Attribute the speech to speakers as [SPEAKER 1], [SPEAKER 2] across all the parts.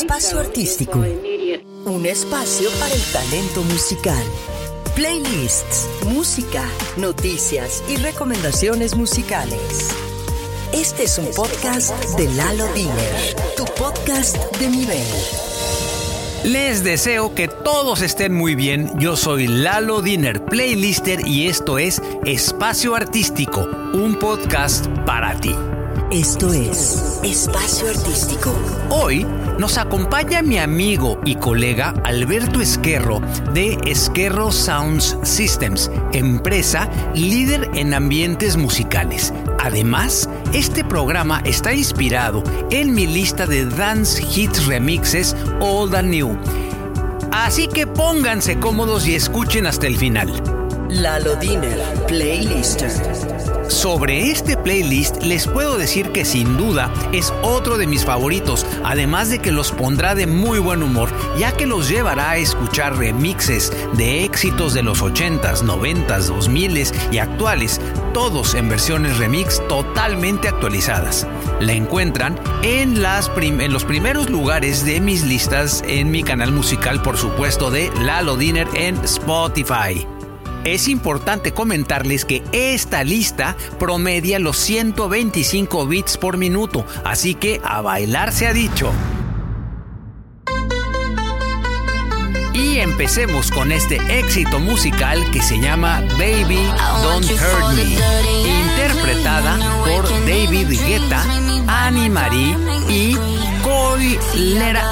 [SPEAKER 1] Espacio Artístico. Un espacio para el talento musical. Playlists, música, noticias y recomendaciones musicales. Este es un podcast de Lalo Diner, tu podcast de nivel.
[SPEAKER 2] Les deseo que todos estén muy bien. Yo soy Lalo Diner, playlister, y esto es Espacio Artístico, un podcast para ti.
[SPEAKER 1] Esto es Espacio Artístico.
[SPEAKER 2] Hoy nos acompaña mi amigo y colega Alberto Esquerro de Esquerro Sounds Systems, empresa líder en ambientes musicales. Además, este programa está inspirado en mi lista de Dance Hits Remixes Old and New. Así que pónganse cómodos y escuchen hasta el final.
[SPEAKER 1] Lalo Diner, Playlister.
[SPEAKER 2] Sobre este playlist les puedo decir que sin duda es otro de mis favoritos, además de que los pondrá de muy buen humor, ya que los llevará a escuchar remixes de éxitos de los 80s, 90s, 2000s y actuales, todos en versiones remix totalmente actualizadas. La encuentran en, en los primeros lugares de mis listas en mi canal musical, por supuesto, de Lalo Dinner en Spotify. Es importante comentarles que esta lista promedia los 125 bits por minuto, así que a bailar se ha dicho. Y empecemos con este éxito musical que se llama Baby Don't Hurt Me, interpretada por David Guetta, Annie Marie y Cole Lera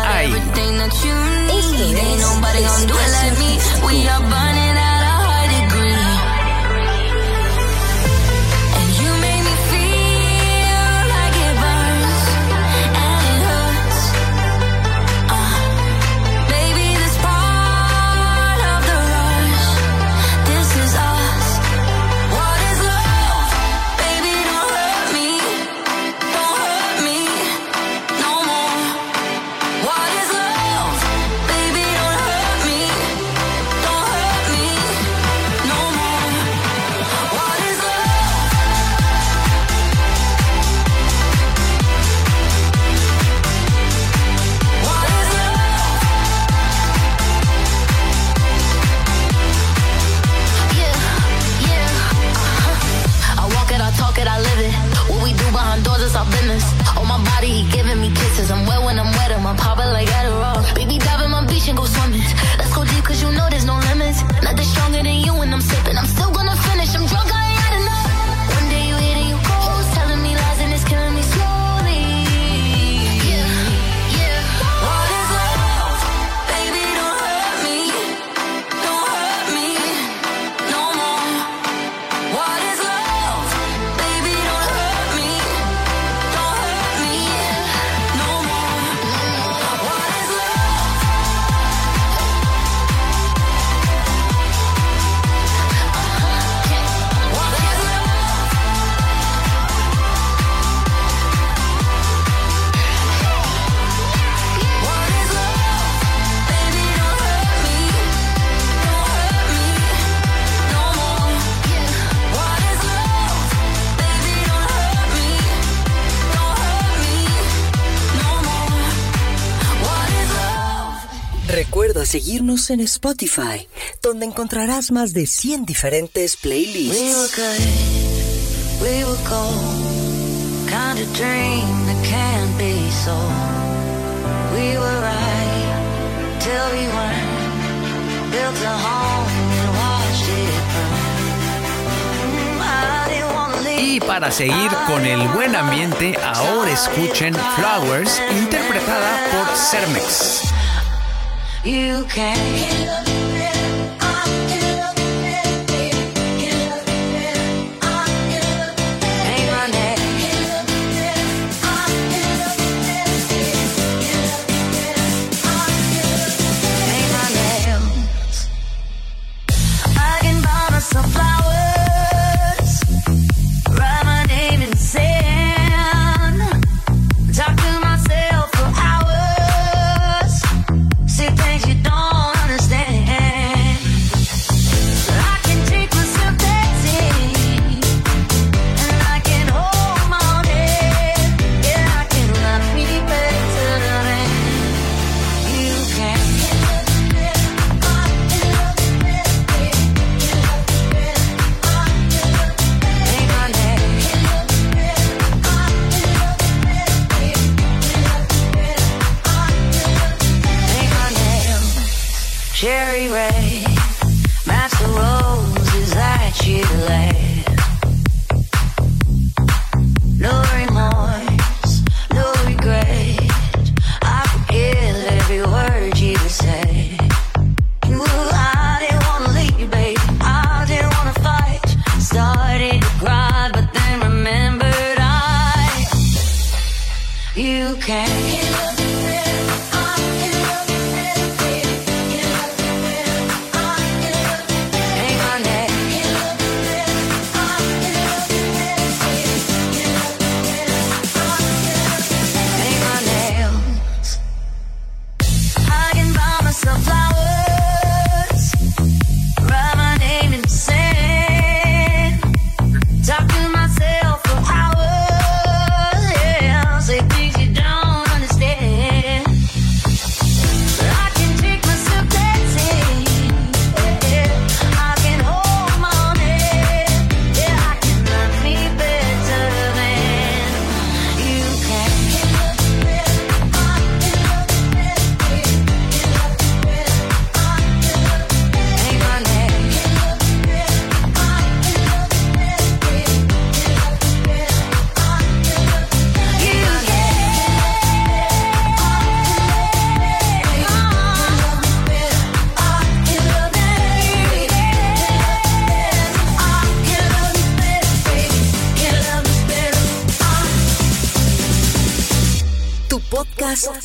[SPEAKER 1] seguirnos en Spotify, donde encontrarás más de 100 diferentes playlists.
[SPEAKER 2] Y para seguir con el buen ambiente, ahora escuchen Flowers, interpretada por Cermex. You can.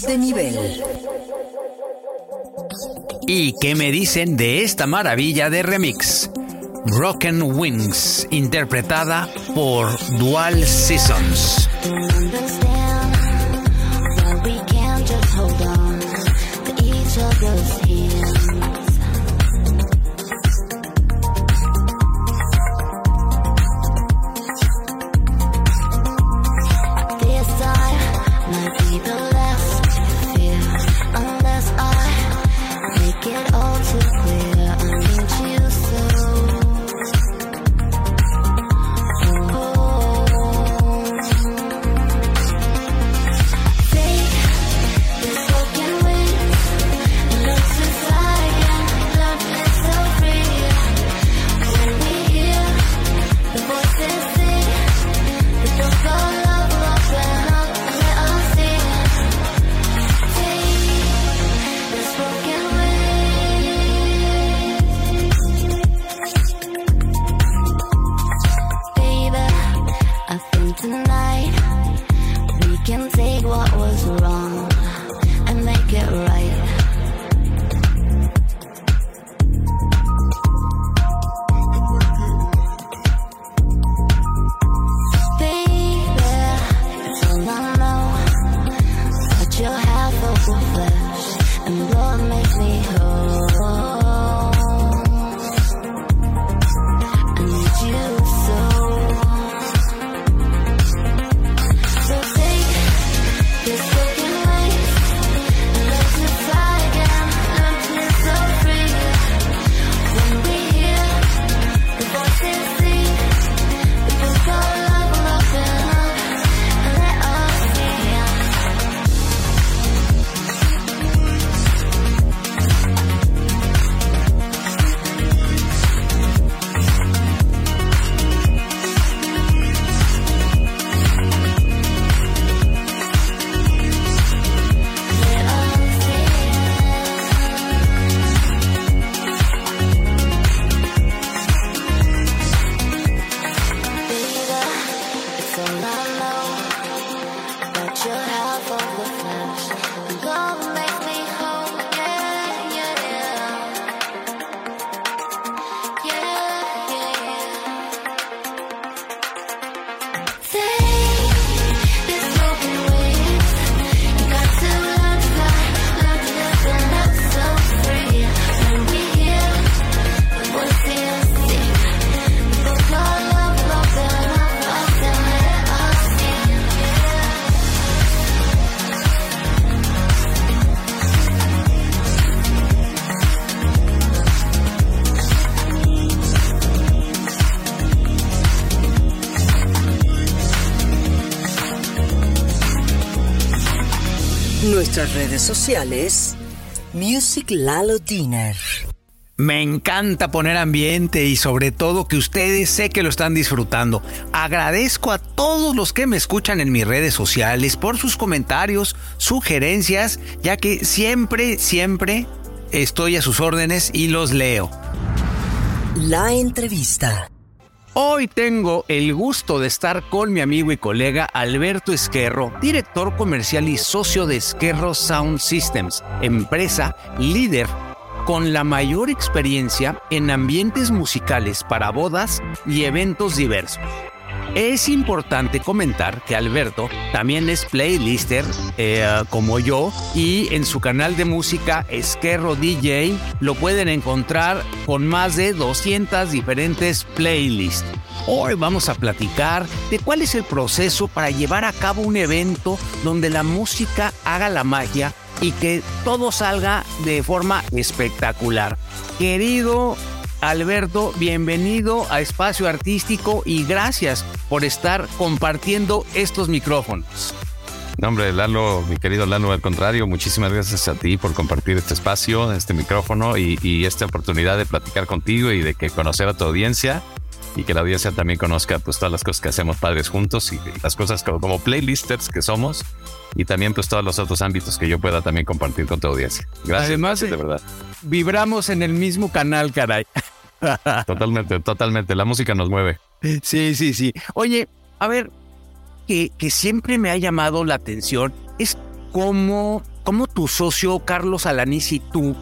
[SPEAKER 1] De nivel.
[SPEAKER 3] ¿Y qué me dicen de esta maravilla de remix? Broken Wings, interpretada por Dual Seasons.
[SPEAKER 1] redes sociales Music Lalo Diner.
[SPEAKER 2] Me encanta poner ambiente y sobre todo que ustedes sé que lo están disfrutando. Agradezco a todos los que me escuchan en mis redes sociales por sus comentarios, sugerencias, ya que siempre, siempre estoy a sus órdenes y los leo.
[SPEAKER 1] La entrevista.
[SPEAKER 2] Hoy tengo el gusto de estar con mi amigo y colega Alberto Esquerro, director comercial y socio de Esquerro Sound Systems, empresa líder con la mayor experiencia en ambientes musicales para bodas y eventos diversos. Es importante comentar que Alberto también es playlister eh, como yo y en su canal de música Esquerro DJ lo pueden encontrar con más de 200 diferentes playlists. Hoy vamos a platicar de cuál es el proceso para llevar a cabo un evento donde la música haga la magia y que todo salga de forma espectacular. Querido Alberto, bienvenido a Espacio Artístico y gracias por estar compartiendo estos micrófonos.
[SPEAKER 4] No, hombre, Lalo, mi querido Lalo, al contrario, muchísimas gracias a ti por compartir este espacio, este micrófono y, y esta oportunidad de platicar contigo y de que conocer a tu audiencia y que la audiencia también conozca pues todas las cosas que hacemos padres juntos y las cosas como, como playlisters que somos y también pues todos los otros ámbitos que yo pueda también compartir con tu audiencia. Gracias,
[SPEAKER 2] Además,
[SPEAKER 4] gracias, de verdad.
[SPEAKER 2] Vibramos en el mismo canal, caray.
[SPEAKER 4] Totalmente, totalmente. La música nos mueve.
[SPEAKER 2] Sí, sí, sí. Oye, a ver, que, que siempre me ha llamado la atención es cómo, cómo tu socio Carlos Alanís y tú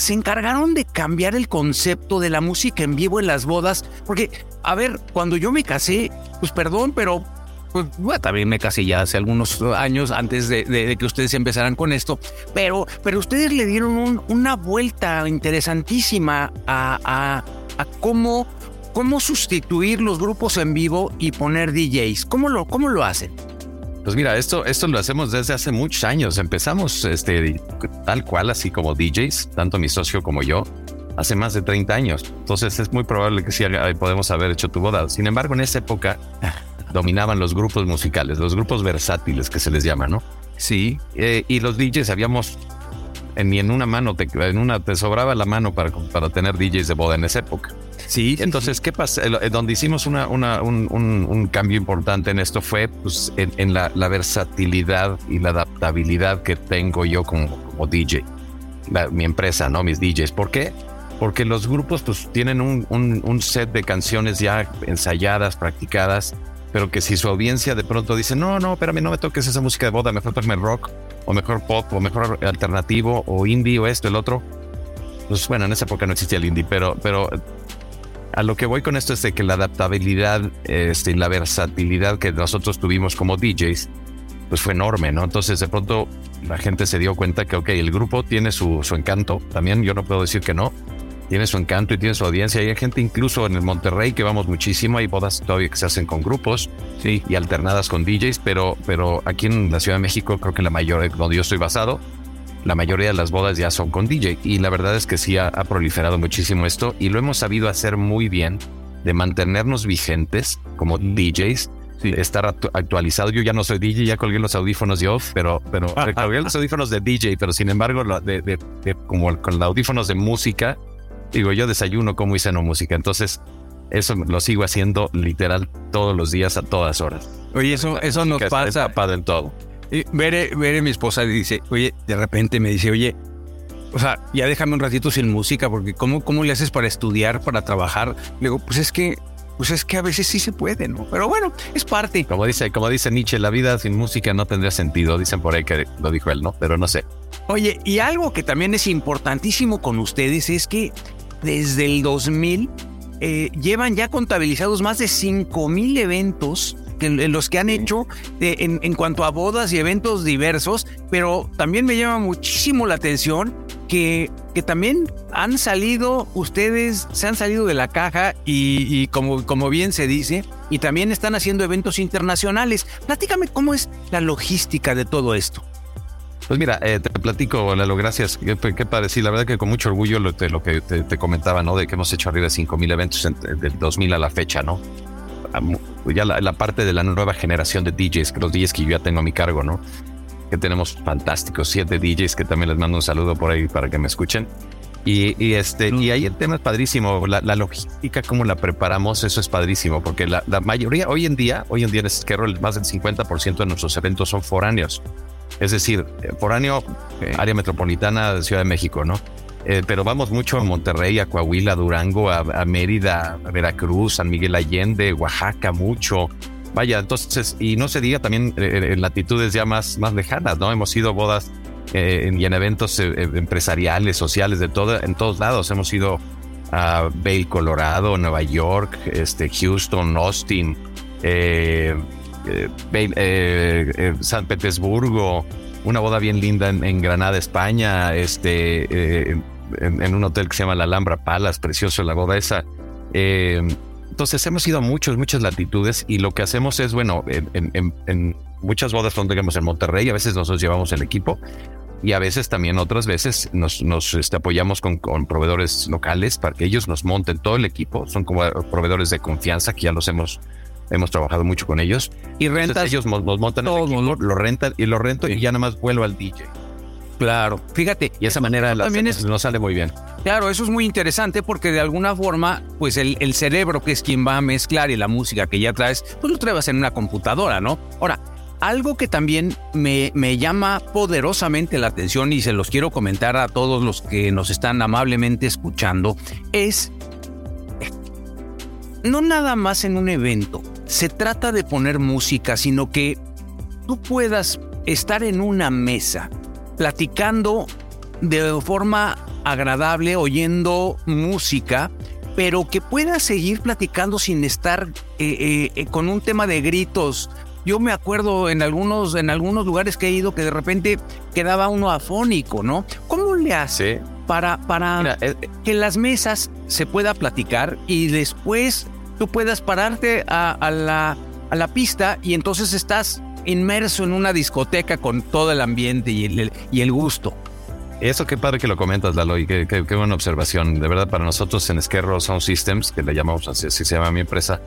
[SPEAKER 2] se encargaron de cambiar el concepto de la música en vivo en las bodas. Porque, a ver, cuando yo me casé, pues perdón, pero pues, también me casé ya hace algunos años antes de, que ustedes empezaran con esto, pero, pero ustedes le dieron un- una vuelta interesantísima a, a- a cómo, cómo sustituir los grupos en vivo y poner DJs. ¿Cómo lo, cómo lo hacen?
[SPEAKER 4] Pues mira, esto, esto lo hacemos desde hace muchos años. Empezamos este, tal cual, así como DJs, tanto mi socio como yo, hace más de 30 años. Entonces es muy probable que sí podemos haber hecho tu boda. Sin embargo, en esa época dominaban los grupos musicales, los grupos versátiles que se les llama, ¿no?
[SPEAKER 2] Sí.
[SPEAKER 4] Eh, y los DJs habíamos, en, ni en una mano, te, en una te sobraba la mano para, para tener DJs de boda en esa época.
[SPEAKER 2] Sí,
[SPEAKER 4] Entonces, ¿qué pasa? El- donde hicimos una, una- un, un- un cambio importante en esto fue pues, en, en la, la versatilidad y la adaptabilidad que tengo yo como, como DJ, La- mi empresa, ¿no? Mis DJs. ¿Por qué? Porque los grupos pues, tienen un, un- un set de canciones ya ensayadas, practicadas, pero que si su audiencia de pronto dice, no, no, espérame, no me toques esa música de boda, mejor toqueme rock, o mejor pop, o mejor alternativo, o indie, o esto, el otro. Pues bueno, en esa época no existía el indie, pero, pero a lo que voy con esto es de que la adaptabilidad este, y la versatilidad que nosotros tuvimos como DJs, pues fue enorme, ¿no? Entonces de pronto la gente se dio cuenta que, ok, el grupo tiene su, su encanto, también yo no puedo decir que no, tiene su encanto y tiene su audiencia. Y hay gente incluso en el Monterrey que vamos muchísimo, hay bodas todavía que se hacen con grupos
[SPEAKER 2] sí.
[SPEAKER 4] y alternadas con DJs, pero, pero aquí en la Ciudad de México creo que la mayoría, donde yo estoy basado, la mayoría de las bodas ya son con DJ y la verdad es que sí ha, ha proliferado muchísimo esto y lo hemos sabido hacer muy bien de mantenernos vigentes como DJs, estar actu- actualizado. Yo ya no soy DJ, ya colgué los audífonos de off, pero, pero colgué los audífonos de DJ, pero sin embargo, de, de- de- como con los audífonos de música, digo, yo desayuno como y ceno música. Entonces, eso lo sigo haciendo literal todos los días a todas horas.
[SPEAKER 2] Oye, eso, eso nos
[SPEAKER 4] Que es
[SPEAKER 2] pasa.
[SPEAKER 4] empapado en todo.
[SPEAKER 2] Y Vere, Vere, mi esposa, dice, oye, de repente me dice, oye, o sea, ya déjame un ratito sin música, porque ¿cómo, cómo le haces para estudiar, para trabajar? Le digo, pues es que, pues es que a veces sí se puede, ¿no? Pero bueno, es parte.
[SPEAKER 4] Como dice, como dice Nietzsche, la vida sin música no tendría sentido. Dicen por ahí que lo dijo él, ¿no? Pero no sé.
[SPEAKER 2] Oye, y algo que también es importantísimo con ustedes es que desde el 2000 eh, llevan ya contabilizados más de 5 mil eventos los que han hecho en, en cuanto a bodas y eventos diversos, pero también me llama muchísimo la atención que, que también han salido, ustedes se han salido de la caja y, y como, como bien se dice, y también están haciendo eventos internacionales. Platícame cómo es la logística de todo esto.
[SPEAKER 4] Pues mira, eh, te platico, Lalo, gracias. Qué, qué padre. Sí, la verdad que con mucho orgullo lo, te- lo que te, te comentaba, ¿no? De que hemos hecho arriba de 5 mil eventos en- del 2000 a la fecha, ¿no? Mu- Ya la, la parte de la nueva generación de DJs, los DJs que yo ya tengo a mi cargo, ¿no? que tenemos fantásticos, siete DJs que también les mando un saludo por ahí para que me escuchen. Y, y este, y ahí el tema es padrísimo, la, la logística, cómo la preparamos, eso es padrísimo, porque la, la mayoría, hoy en día, hoy en día en Esquerro, más del 50% de nuestros eventos son foráneos. Es decir, eh, foráneo, eh, área metropolitana de Ciudad de México, ¿no? Eh, pero vamos mucho a Monterrey, a Coahuila, Durango, a, Mérida, a Veracruz, San Miguel Allende, Oaxaca, mucho. Vaya, entonces, y no se diga también eh, en latitudes ya más, más lejanas, ¿no? Hemos ido a bodas eh, y en eventos eh, eh, empresariales, sociales, de todo, en todos lados. Hemos ido a Vail, Colorado, Nueva York, este, Houston, Austin, eh, eh, eh, eh, San Petersburgo, una boda bien linda en, Granada, España, este, eh, en, en un hotel que se llama la Alhambra Palace, precioso la boda esa. Eh, entonces hemos ido a muchos, muchas latitudes y lo que hacemos es, bueno, en, en- en- muchas bodas donde tenemos en Monterrey, a veces nosotros llevamos el equipo y a veces también otras veces nos, nos este, apoyamos con, con proveedores locales para que ellos nos monten todo el equipo. Son como proveedores de confianza que ya los hemos, hemos trabajado mucho con ellos.
[SPEAKER 2] Y
[SPEAKER 4] Entonces,
[SPEAKER 2] rentas
[SPEAKER 4] ellos nos, montan el
[SPEAKER 2] todo,
[SPEAKER 4] equipo,
[SPEAKER 2] ¿no?
[SPEAKER 4] lo rentan y lo rento y ya nada más vuelo al DJ.
[SPEAKER 2] Claro, fíjate,
[SPEAKER 4] Y esa manera la
[SPEAKER 2] También
[SPEAKER 4] nos sale muy bien.
[SPEAKER 2] claro, eso es muy interesante porque de alguna forma, pues el, el cerebro que es quien va a mezclar y la música que ya traes, pues lo traes en una computadora, ¿no? Ahora, algo que también me, me llama poderosamente la atención y se los quiero comentar a todos los que nos están amablemente escuchando, es no nada más en un evento, se trata de poner música, sino que tú puedas estar en una mesa platicando de forma agradable, oyendo música, pero que puedas seguir platicando sin estar eh, eh, eh, con un tema de gritos. Yo me acuerdo en algunos, en algunos lugares que he ido que de repente quedaba uno afónico, ¿no? ¿Cómo le hace
[SPEAKER 4] Sí.
[SPEAKER 2] para, para
[SPEAKER 4] Mira, eh,
[SPEAKER 2] que en las mesas se pueda platicar y después tú puedas pararte a, a la, a la pista y entonces estás inmerso en una discoteca con todo el ambiente y el, gusto.
[SPEAKER 4] Eso qué padre que lo comentas, Lalo, y qué buena observación. De verdad, para nosotros en Esquerro Sound Systems, que le llamamos así, así se llama mi empresa,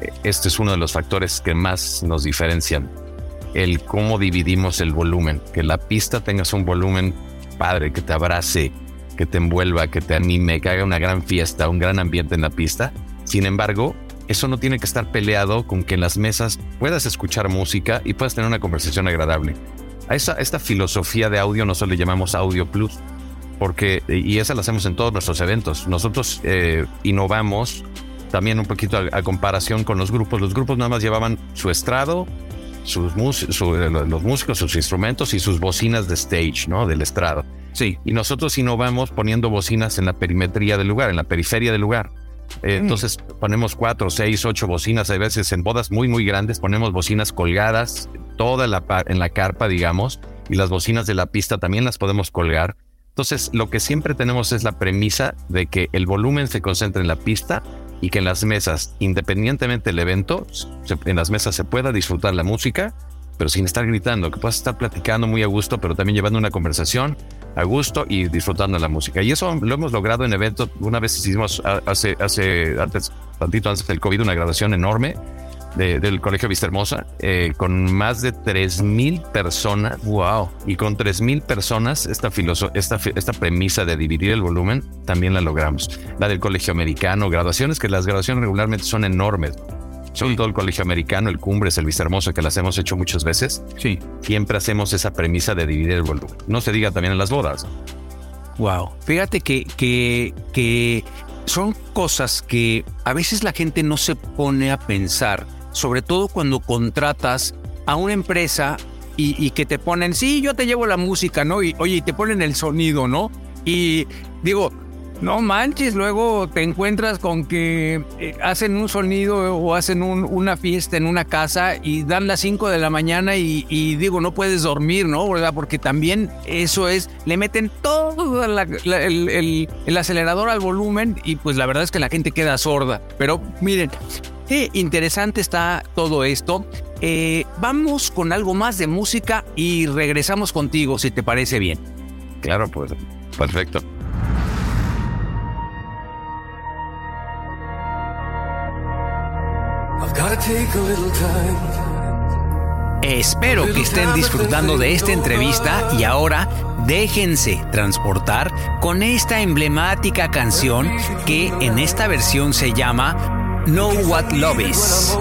[SPEAKER 4] eh, este es uno de los factores que más nos diferencian. El cómo dividimos el volumen. Que la pista tengas un volumen padre, que te abrace, que te envuelva, que te anime, que haga una gran fiesta, un gran ambiente en la pista. Sin embargo, eso no tiene que estar peleado con que en las mesas puedas escuchar música y puedas tener una conversación agradable. A esa, esta filosofía de audio nosotros le llamamos Audio Plus, porque, y esa la hacemos en todos nuestros eventos. Nosotros eh, innovamos también un poquito a, a comparación con los grupos. Los grupos nada más llevaban su estrado, sus su- eh, los músicos, sus instrumentos y sus bocinas de stage, ¿no? Del estrado.
[SPEAKER 2] Sí.
[SPEAKER 4] Y nosotros innovamos poniendo bocinas en la perimetría del lugar, en la periferia del lugar. Eh, Entonces ponemos cuatro, seis, ocho bocinas, a veces en bodas muy, muy grandes, ponemos bocinas colgadas, toda la en la carpa, digamos, y las bocinas de la pista también las podemos colgar. Entonces, lo que siempre tenemos es la premisa de que el volumen se concentre en la pista y que en las mesas, independientemente del evento, en las mesas se pueda disfrutar la música, pero sin estar gritando, que puedas estar platicando muy a gusto, pero también llevando una conversación a gusto y disfrutando la música. Y eso lo hemos logrado en eventos. Una vez hicimos hace, hace antes, tantito antes del COVID, una graduación enorme de- del Colegio Vista Hermosa, eh, con más de 3.000 personas.
[SPEAKER 2] Wow.
[SPEAKER 4] Y con 3.000 personas, esta, esta, esta premisa de dividir el volumen también la logramos. La del Colegio Americano, graduaciones que las graduaciones regularmente son enormes. Sobre
[SPEAKER 2] Sí.
[SPEAKER 4] todo el Colegio Americano, el Cumbres, el Vista Hermosa, que las hemos hecho muchas veces.
[SPEAKER 2] Sí.
[SPEAKER 4] Siempre hacemos esa premisa de dividir el volumen. No se diga también en las bodas.
[SPEAKER 2] Wow. Fíjate que, que, que son cosas que a veces la gente no se pone a pensar, sobre todo cuando contratas a una empresa y, y que te ponen, sí, yo te llevo la música, ¿no? Y oye, y te ponen el sonido, ¿no? Y digo, no manches, luego te encuentras con que eh, hacen un sonido o hacen un- una fiesta en una casa y dan las 5 de la mañana y, digo, no puedes dormir, ¿no? Porque también eso es, le meten todo el acelerador al volumen y pues la verdad es que la gente queda sorda. Pero miren, qué interesante está todo esto. Eh, vamos con algo más de música y regresamos contigo, si te parece bien.
[SPEAKER 4] Claro, pues perfecto.
[SPEAKER 2] Espero que estén disfrutando de esta entrevista y ahora déjense transportar con esta emblemática canción que en esta versión se llama Know What Love Is,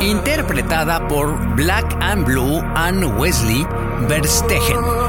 [SPEAKER 2] interpretada por Black and Blue and Wesley Verstegen.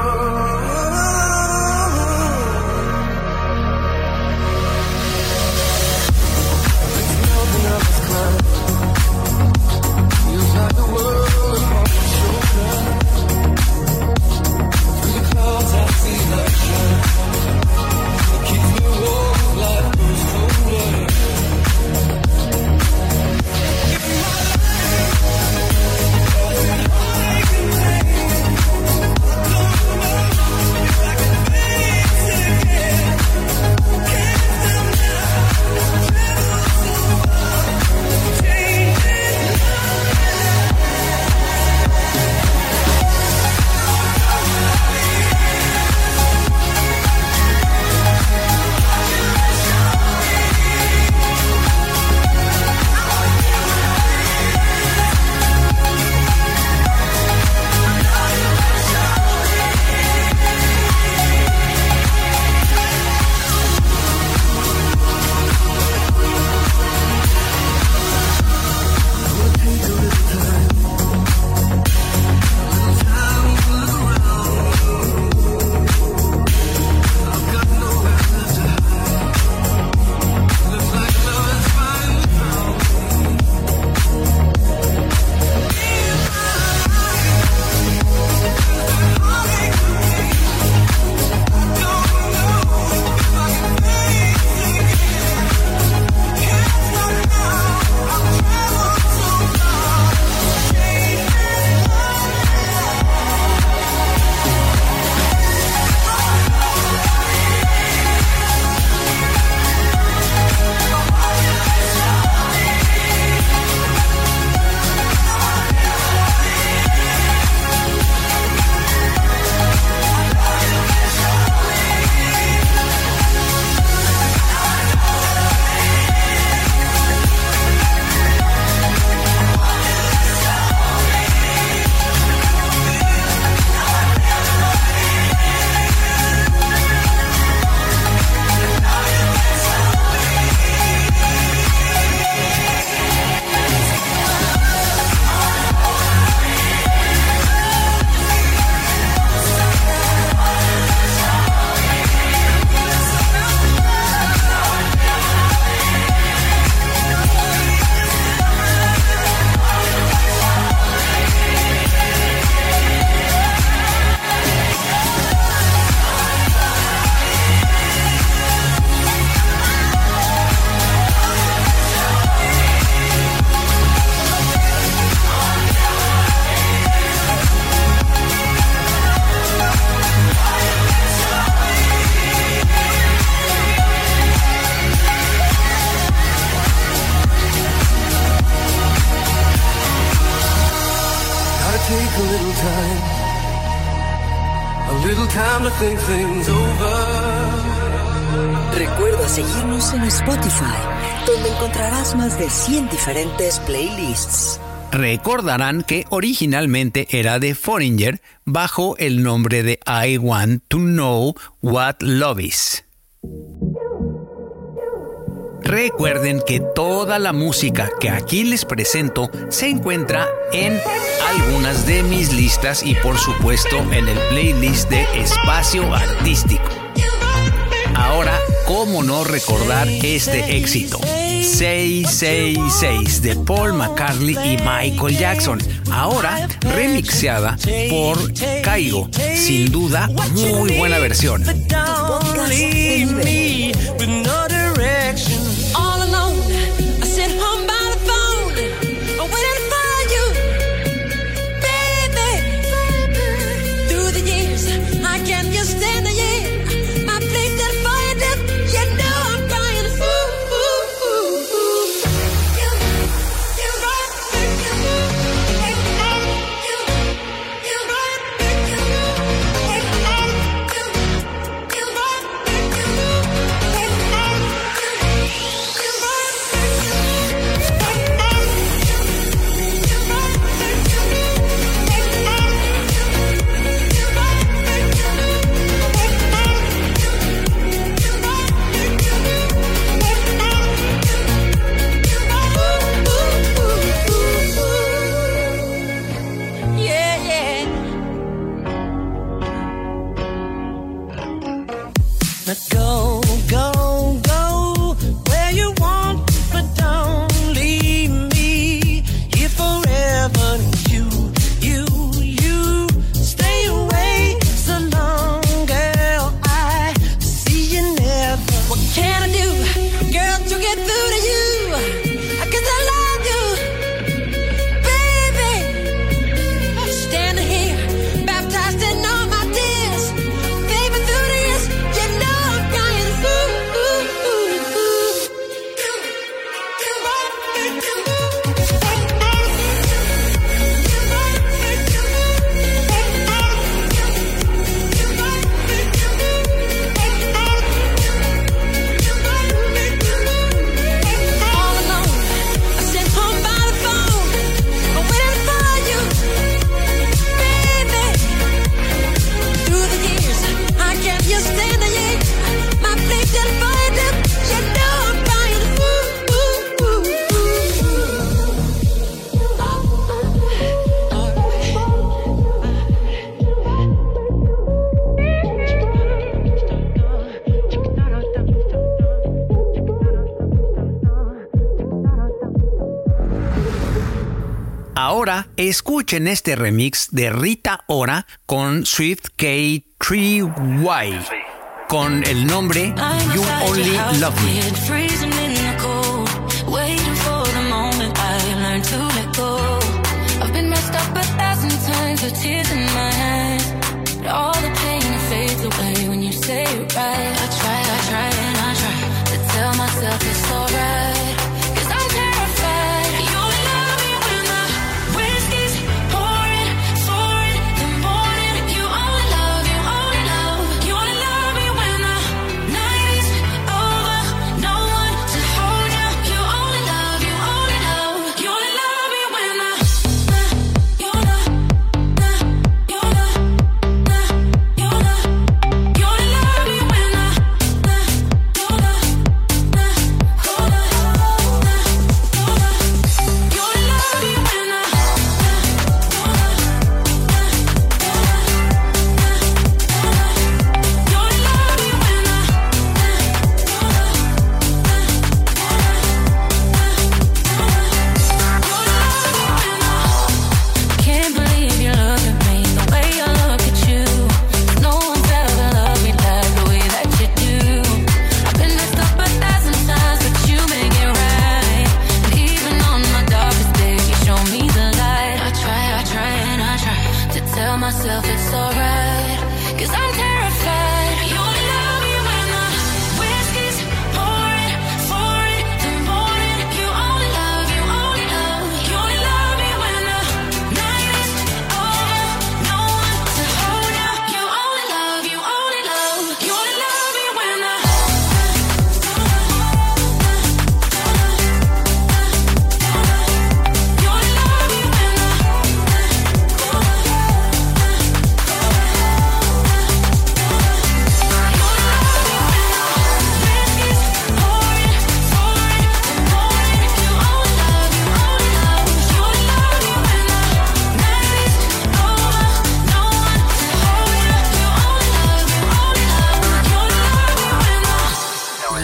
[SPEAKER 1] De 100 diferentes playlists.
[SPEAKER 2] Recordarán que originalmente era de Foreigner bajo el nombre de I Want to Know What Love Is. Recuerden que toda la música que aquí les presento se encuentra en algunas de mis listas y por supuesto en el playlist de Espacio Artístico. Ahora, ¿cómo no recordar este éxito? 666 de Paul McCartney y Michael Jackson. Ahora remixeada por Caigo. Sin duda, muy buena versión. Escuchen este remix de Rita Ora con Swift K3Y con el nombre You Only Love Me.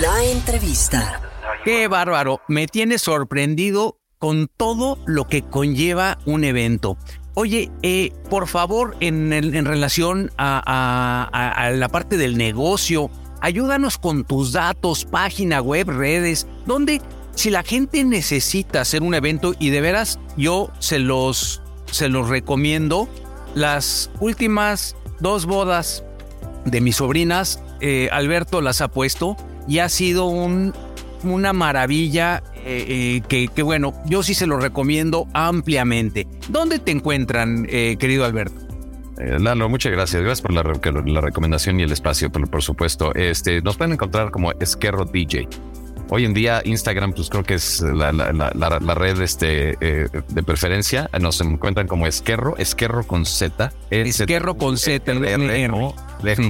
[SPEAKER 1] La entrevista.
[SPEAKER 2] Qué bárbaro, me tiene sorprendido con todo lo que conlleva un evento. Oye, eh, por favor, en, relación a, la parte del negocio, ayúdanos con tus datos, página web, redes, donde si la gente necesita hacer un evento y de veras yo se los, se los recomiendo, las últimas dos bodas de mis sobrinas, eh, Alberto las ha puesto y ha sido un, una maravilla eh, eh, que, bueno, yo sí se lo recomiendo ampliamente. ¿Dónde te encuentran, eh, querido Alberto?
[SPEAKER 4] Eh, Lalo, muchas gracias. Gracias por la, la recomendación y el espacio, por, por, supuesto. Este, nos pueden encontrar como Esquerro DJ. Hoy en día Instagram, pues creo que es la, la, la red este, de preferencia. Nos encuentran como Esquerro, Esquerro con Z.
[SPEAKER 2] E, Esquerro con Z,
[SPEAKER 4] e,
[SPEAKER 2] R,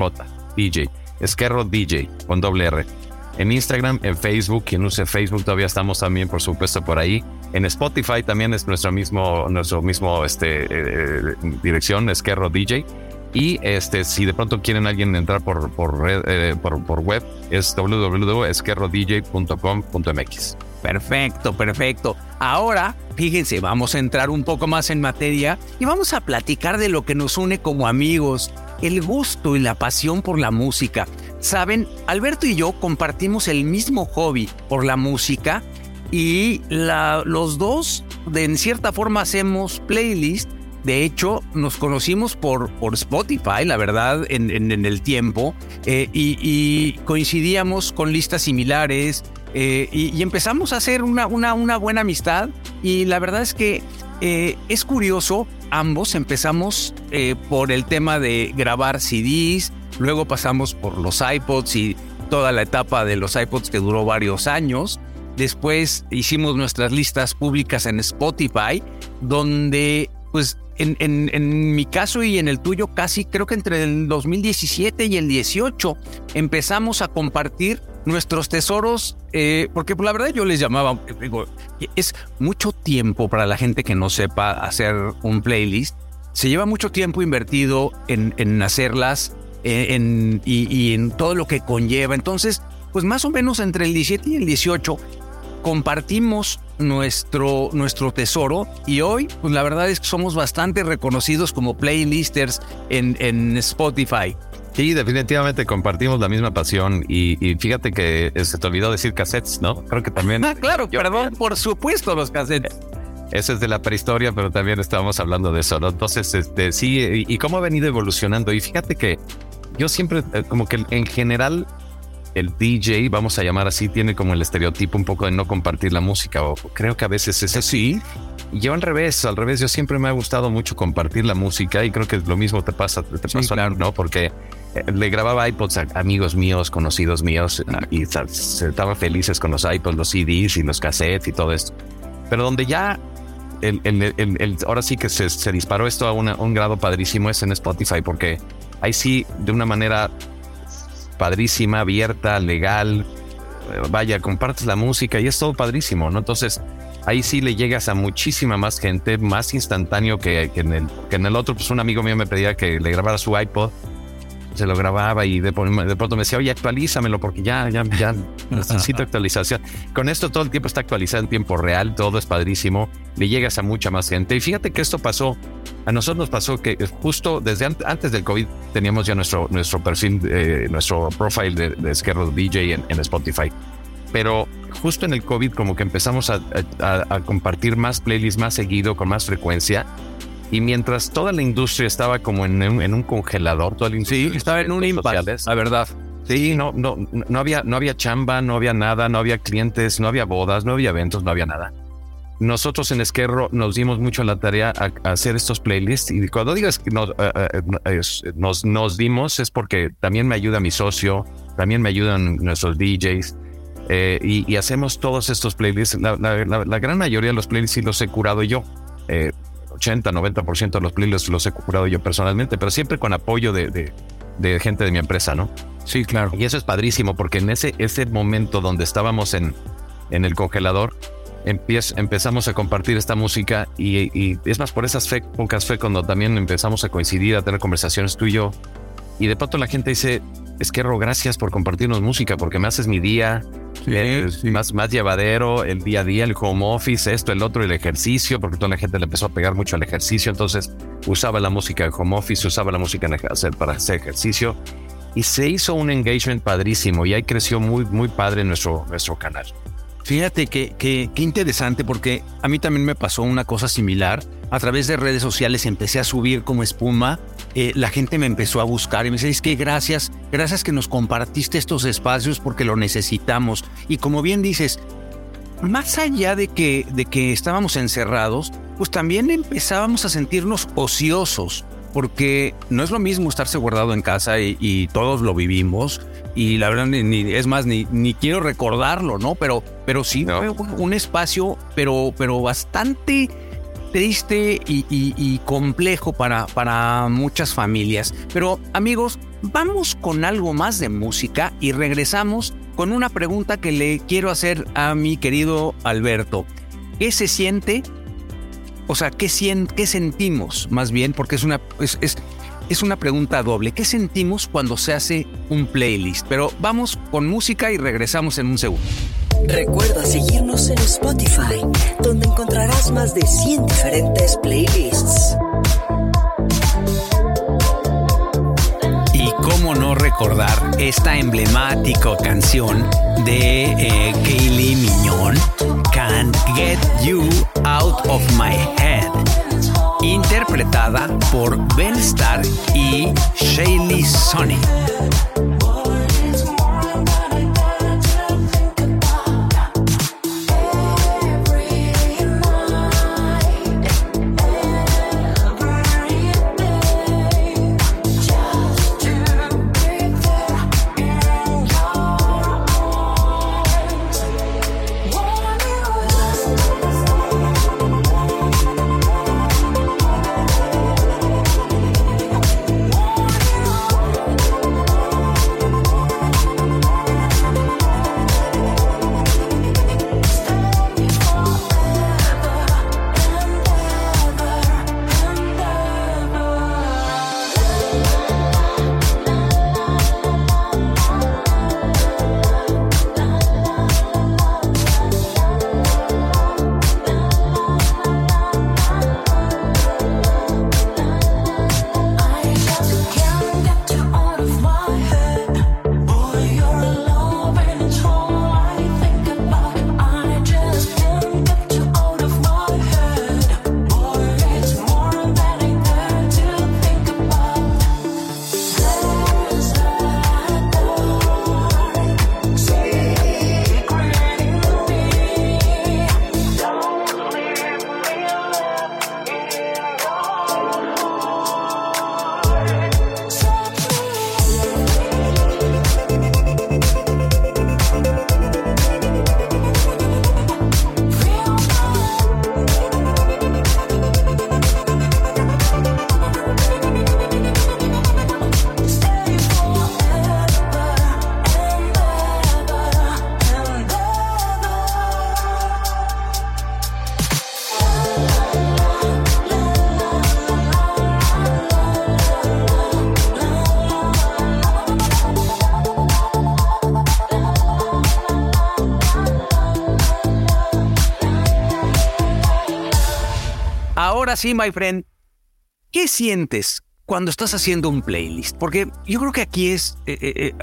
[SPEAKER 4] DJ. Esquerro DJ, con doble R en Instagram, en Facebook. Quien use Facebook todavía estamos también, por supuesto, por ahí. En Spotify también es nuestro mismo, nuestro mismo este, eh, eh, dirección, Esquerro DJ. Y este, si de pronto quieren alguien entrar por, por, red, eh, por, por web, es www.esquerrodj.com.mx.
[SPEAKER 2] Perfecto, perfecto. Ahora, fíjense, vamos a entrar un poco más en materia y vamos a platicar de lo que nos une como amigos, el gusto y la pasión por la música. Saben, Alberto y yo compartimos el mismo hobby por la música y los dos, de en cierta forma, hacemos playlist. De hecho, nos conocimos por, por Spotify, la verdad, en, en- el tiempo, eh, y, coincidíamos con listas similares, eh, y, empezamos a hacer una, una, buena amistad. Y la verdad es que eh, es curioso, ambos empezamos por el tema de grabar CDs, luego pasamos por los iPods y toda la etapa de los iPods que duró varios años. Después hicimos nuestras listas públicas en Spotify, donde pues en, en- en mi caso y en el tuyo casi creo que entre el 2017 y el 18 empezamos a compartir nuestros tesoros, eh, porque la verdad yo les llamaba, digo, es mucho tiempo para la gente que no sepa hacer un playlist. Se lleva mucho tiempo invertido en, en hacerlas eh, en- y, y en todo lo que conlleva. Entonces, pues más o menos entre el 17 y el 18 compartimos nuestro, nuestro tesoro y hoy, pues la verdad es que somos bastante reconocidos como playlisters en, en Spotify.
[SPEAKER 4] Sí, definitivamente compartimos la misma pasión y, y fíjate que eh, se te olvidó decir cassettes, ¿no? Creo que también...
[SPEAKER 2] Ah, claro,
[SPEAKER 4] Yo-
[SPEAKER 2] perdón, por supuesto los cassettes.
[SPEAKER 4] Eso es de la prehistoria, pero también estábamos hablando de eso, ¿no? Entonces, este, sí, y, y cómo ha venido evolucionando. Y fíjate que yo siempre, eh, como que en general, el DJ, vamos a llamar así, tiene como el estereotipo un poco de no compartir la música, o creo que a veces es así. Y yo al revés, al revés, yo siempre me ha gustado mucho compartir la música y creo que lo mismo te pasa, te
[SPEAKER 2] Sí,
[SPEAKER 4] pasó, a ti, ¿no? Porque eh, le grababa iPods a amigos míos, conocidos míos, ah, y estaban felices con los iPods, los CDs y los cassettes y todo esto. Pero donde ya el, el- el- el- ahora sí que se, se disparó esto a una- un grado padrísimo es en Spotify, porque ahí sí, de una manera padrísima, abierta, legal, eh, vaya, compartes la música y es todo padrísimo, ¿no? Entonces, ahí sí le llegas a muchísima más gente, más instantáneo que, que en, el, que en el otro. Pues un amigo mío me pedía que le grabara su iPod, se lo grababa y de, de pronto me decía, oye, actualízamelo porque ya, ya, ya necesito actualización. Con esto todo el tiempo está actualizado en tiempo real, todo es padrísimo, le llegas a mucha más gente. Y fíjate que esto pasó, a nosotros nos pasó que justo desde an- antes del COVID teníamos ya nuestro, nuestro perfil, eh, nuestro profile de, de DJ en, en Spotify. Pero justo en el COVID como que empezamos a, a- a compartir más playlists más seguido, con más frecuencia. Y mientras toda la industria estaba como en un, en un congelador, toda la
[SPEAKER 2] Sí,
[SPEAKER 4] industria
[SPEAKER 2] estaba en un impasse, la verdad.
[SPEAKER 4] Sí, no, no, no había, no había chamba, no había nada, no había clientes, no había bodas, no había eventos, no había nada. Nosotros en Esquerro nos dimos mucho la tarea a, a hacer estos playlists y cuando digas que nos, eh, es- nos, nos dimos es porque también me ayuda mi socio, también me ayudan nuestros DJs eh, y, y hacemos todos estos playlists. La, la- la- la gran mayoría de los playlists sí los he curado yo. Eh, 80, 90% de los playlists los he curado yo personalmente, pero siempre con apoyo de, de- de gente de mi empresa, ¿no?
[SPEAKER 2] Sí, claro.
[SPEAKER 4] Y eso es padrísimo porque en ese, ese momento donde estábamos en, en el congelador, empiez- empezamos a compartir esta música y, y es más, por esas fe- épocas fue cuando también empezamos a coincidir, a tener conversaciones tú y yo. Y de pronto la gente dice, Esquerro, gracias por compartirnos música porque me haces mi día eh,
[SPEAKER 2] sí.
[SPEAKER 4] más, más llevadero, el día a día, el home office, esto, el otro, el ejercicio, porque toda la gente le empezó a pegar mucho al ejercicio, entonces usaba la música en home office, usaba la música en hacer, para hacer ejercicio y se hizo un engagement padrísimo y ahí creció muy, muy padre nuestro, nuestro canal.
[SPEAKER 2] Fíjate que, que, qué interesante porque a mí también me pasó una cosa similar. A través de redes sociales empecé a subir como espuma. eh, la gente me empezó a buscar y me dice, es que gracias, gracias que nos compartiste estos espacios porque lo necesitamos. Y como bien dices, más allá de que, de que estábamos encerrados, pues también empezábamos a sentirnos ociosos, porque no es lo mismo estarse guardado en casa y todos lo vivimos. Y la verdad, ni, es más, ni, ni quiero recordarlo, ¿no? Pero, pero sí
[SPEAKER 4] No.
[SPEAKER 2] fue un, un espacio, pero, pero bastante triste y, y- y complejo para, para muchas familias. Pero amigos, vamos con algo más de música y regresamos con una pregunta que le quiero hacer a mi querido Alberto. ¿Qué se siente? O sea, ¿qué, sien- qué sentimos más bien? Porque es una... es- es- es una pregunta doble. ¿Qué sentimos cuando se hace un playlist? Pero vamos con música y regresamos en un segundo.
[SPEAKER 1] Recuerda seguirnos en Spotify, donde encontrarás más de 100 diferentes playlists.
[SPEAKER 2] Y cómo no recordar esta emblemática canción de eh, Kaylee Mignon, Can't Get You Out of My Head, interpretada por Ben Starr y Shaylee Sonny. Sí, my friend, ¿qué sientes cuando estás haciendo un playlist? Porque yo creo que aquí es eh, eh, eh,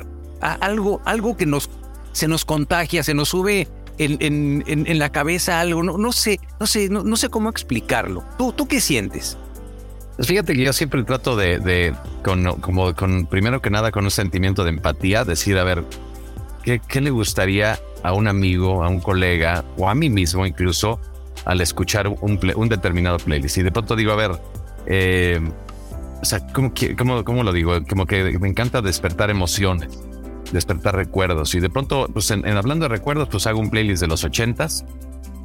[SPEAKER 2] algo, algo que nos, se nos contagia, se nos sube en, la cabeza algo. No, sé, no sé, no, sé cómo explicarlo. ¿Tú, ¿Tú qué sientes?
[SPEAKER 4] Pues fíjate que yo siempre trato de, con, como primero que nada, con un sentimiento de empatía, decir, a ver, ¿qué, qué le gustaría a un amigo, a un colega o a mí mismo incluso al escuchar un, un determinado playlist? Y de pronto digo, a ver, eh, o sea, ¿cómo, cómo, cómo lo digo? Como que me encanta despertar emociones, despertar recuerdos. Y de pronto, pues en, en hablando de recuerdos, pues hago un playlist de los ochentas.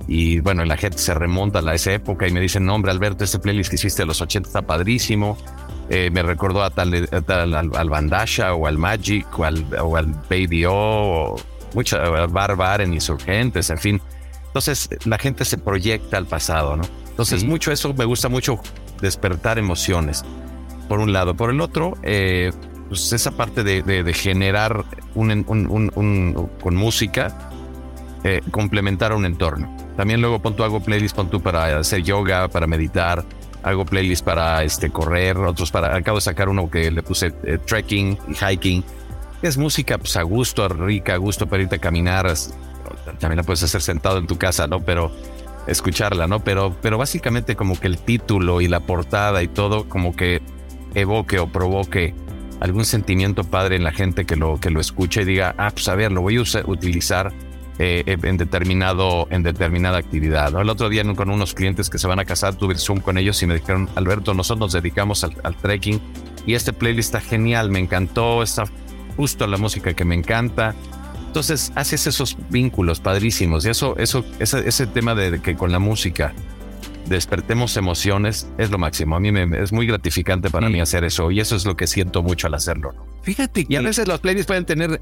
[SPEAKER 4] Y bueno, la gente se remonta a esa época y me dicen, no, hombre, Alberto, este playlist que hiciste de los 80 está padrísimo. Eh, me recordó a tal, a tal- al, al Bandasha o al Magic o al, o al Baby O, o mucha, Barbar en Insurgentes, en fin. Entonces la gente se proyecta al pasado, ¿no? Entonces
[SPEAKER 2] Sí.
[SPEAKER 4] mucho eso, me gusta mucho despertar emociones, por un lado. Por el otro, eh, pues esa parte de, de- de generar un, un- un- con música, eh, complementar a un entorno. También luego pon tú, hago playlist, pon tú para hacer yoga, para meditar, hago playlist para este, correr, otros para, acabo de sacar uno que le puse eh, trekking y hiking. Es música pues a gusto, rica, a gusto para irte a caminar. También la puedes hacer sentado en tu casa, ¿no? Pero escucharla, ¿no? Pero, pero básicamente como que el título y la portada y todo como que evoque o provoque algún sentimiento padre en la gente que lo, que lo escucha y diga, ah, pues a ver, lo voy a utilizar eh, en determinado en determinada actividad. ¿no? El otro día con unos clientes que se van a casar tuve el Zoom con ellos y me dijeron, Alberto, nosotros nos dedicamos al, al trekking y este playlist está genial, me encantó, está justo la música que me encanta. Entonces haces esos vínculos padrísimos y eso, eso, ese, ese tema de, que con la música despertemos emociones es lo máximo. A mí me, es muy gratificante para
[SPEAKER 2] Sí.
[SPEAKER 4] mí hacer eso y eso es lo que siento mucho al hacerlo.
[SPEAKER 2] Fíjate
[SPEAKER 4] Y a
[SPEAKER 2] que-
[SPEAKER 4] veces los playlists pueden tener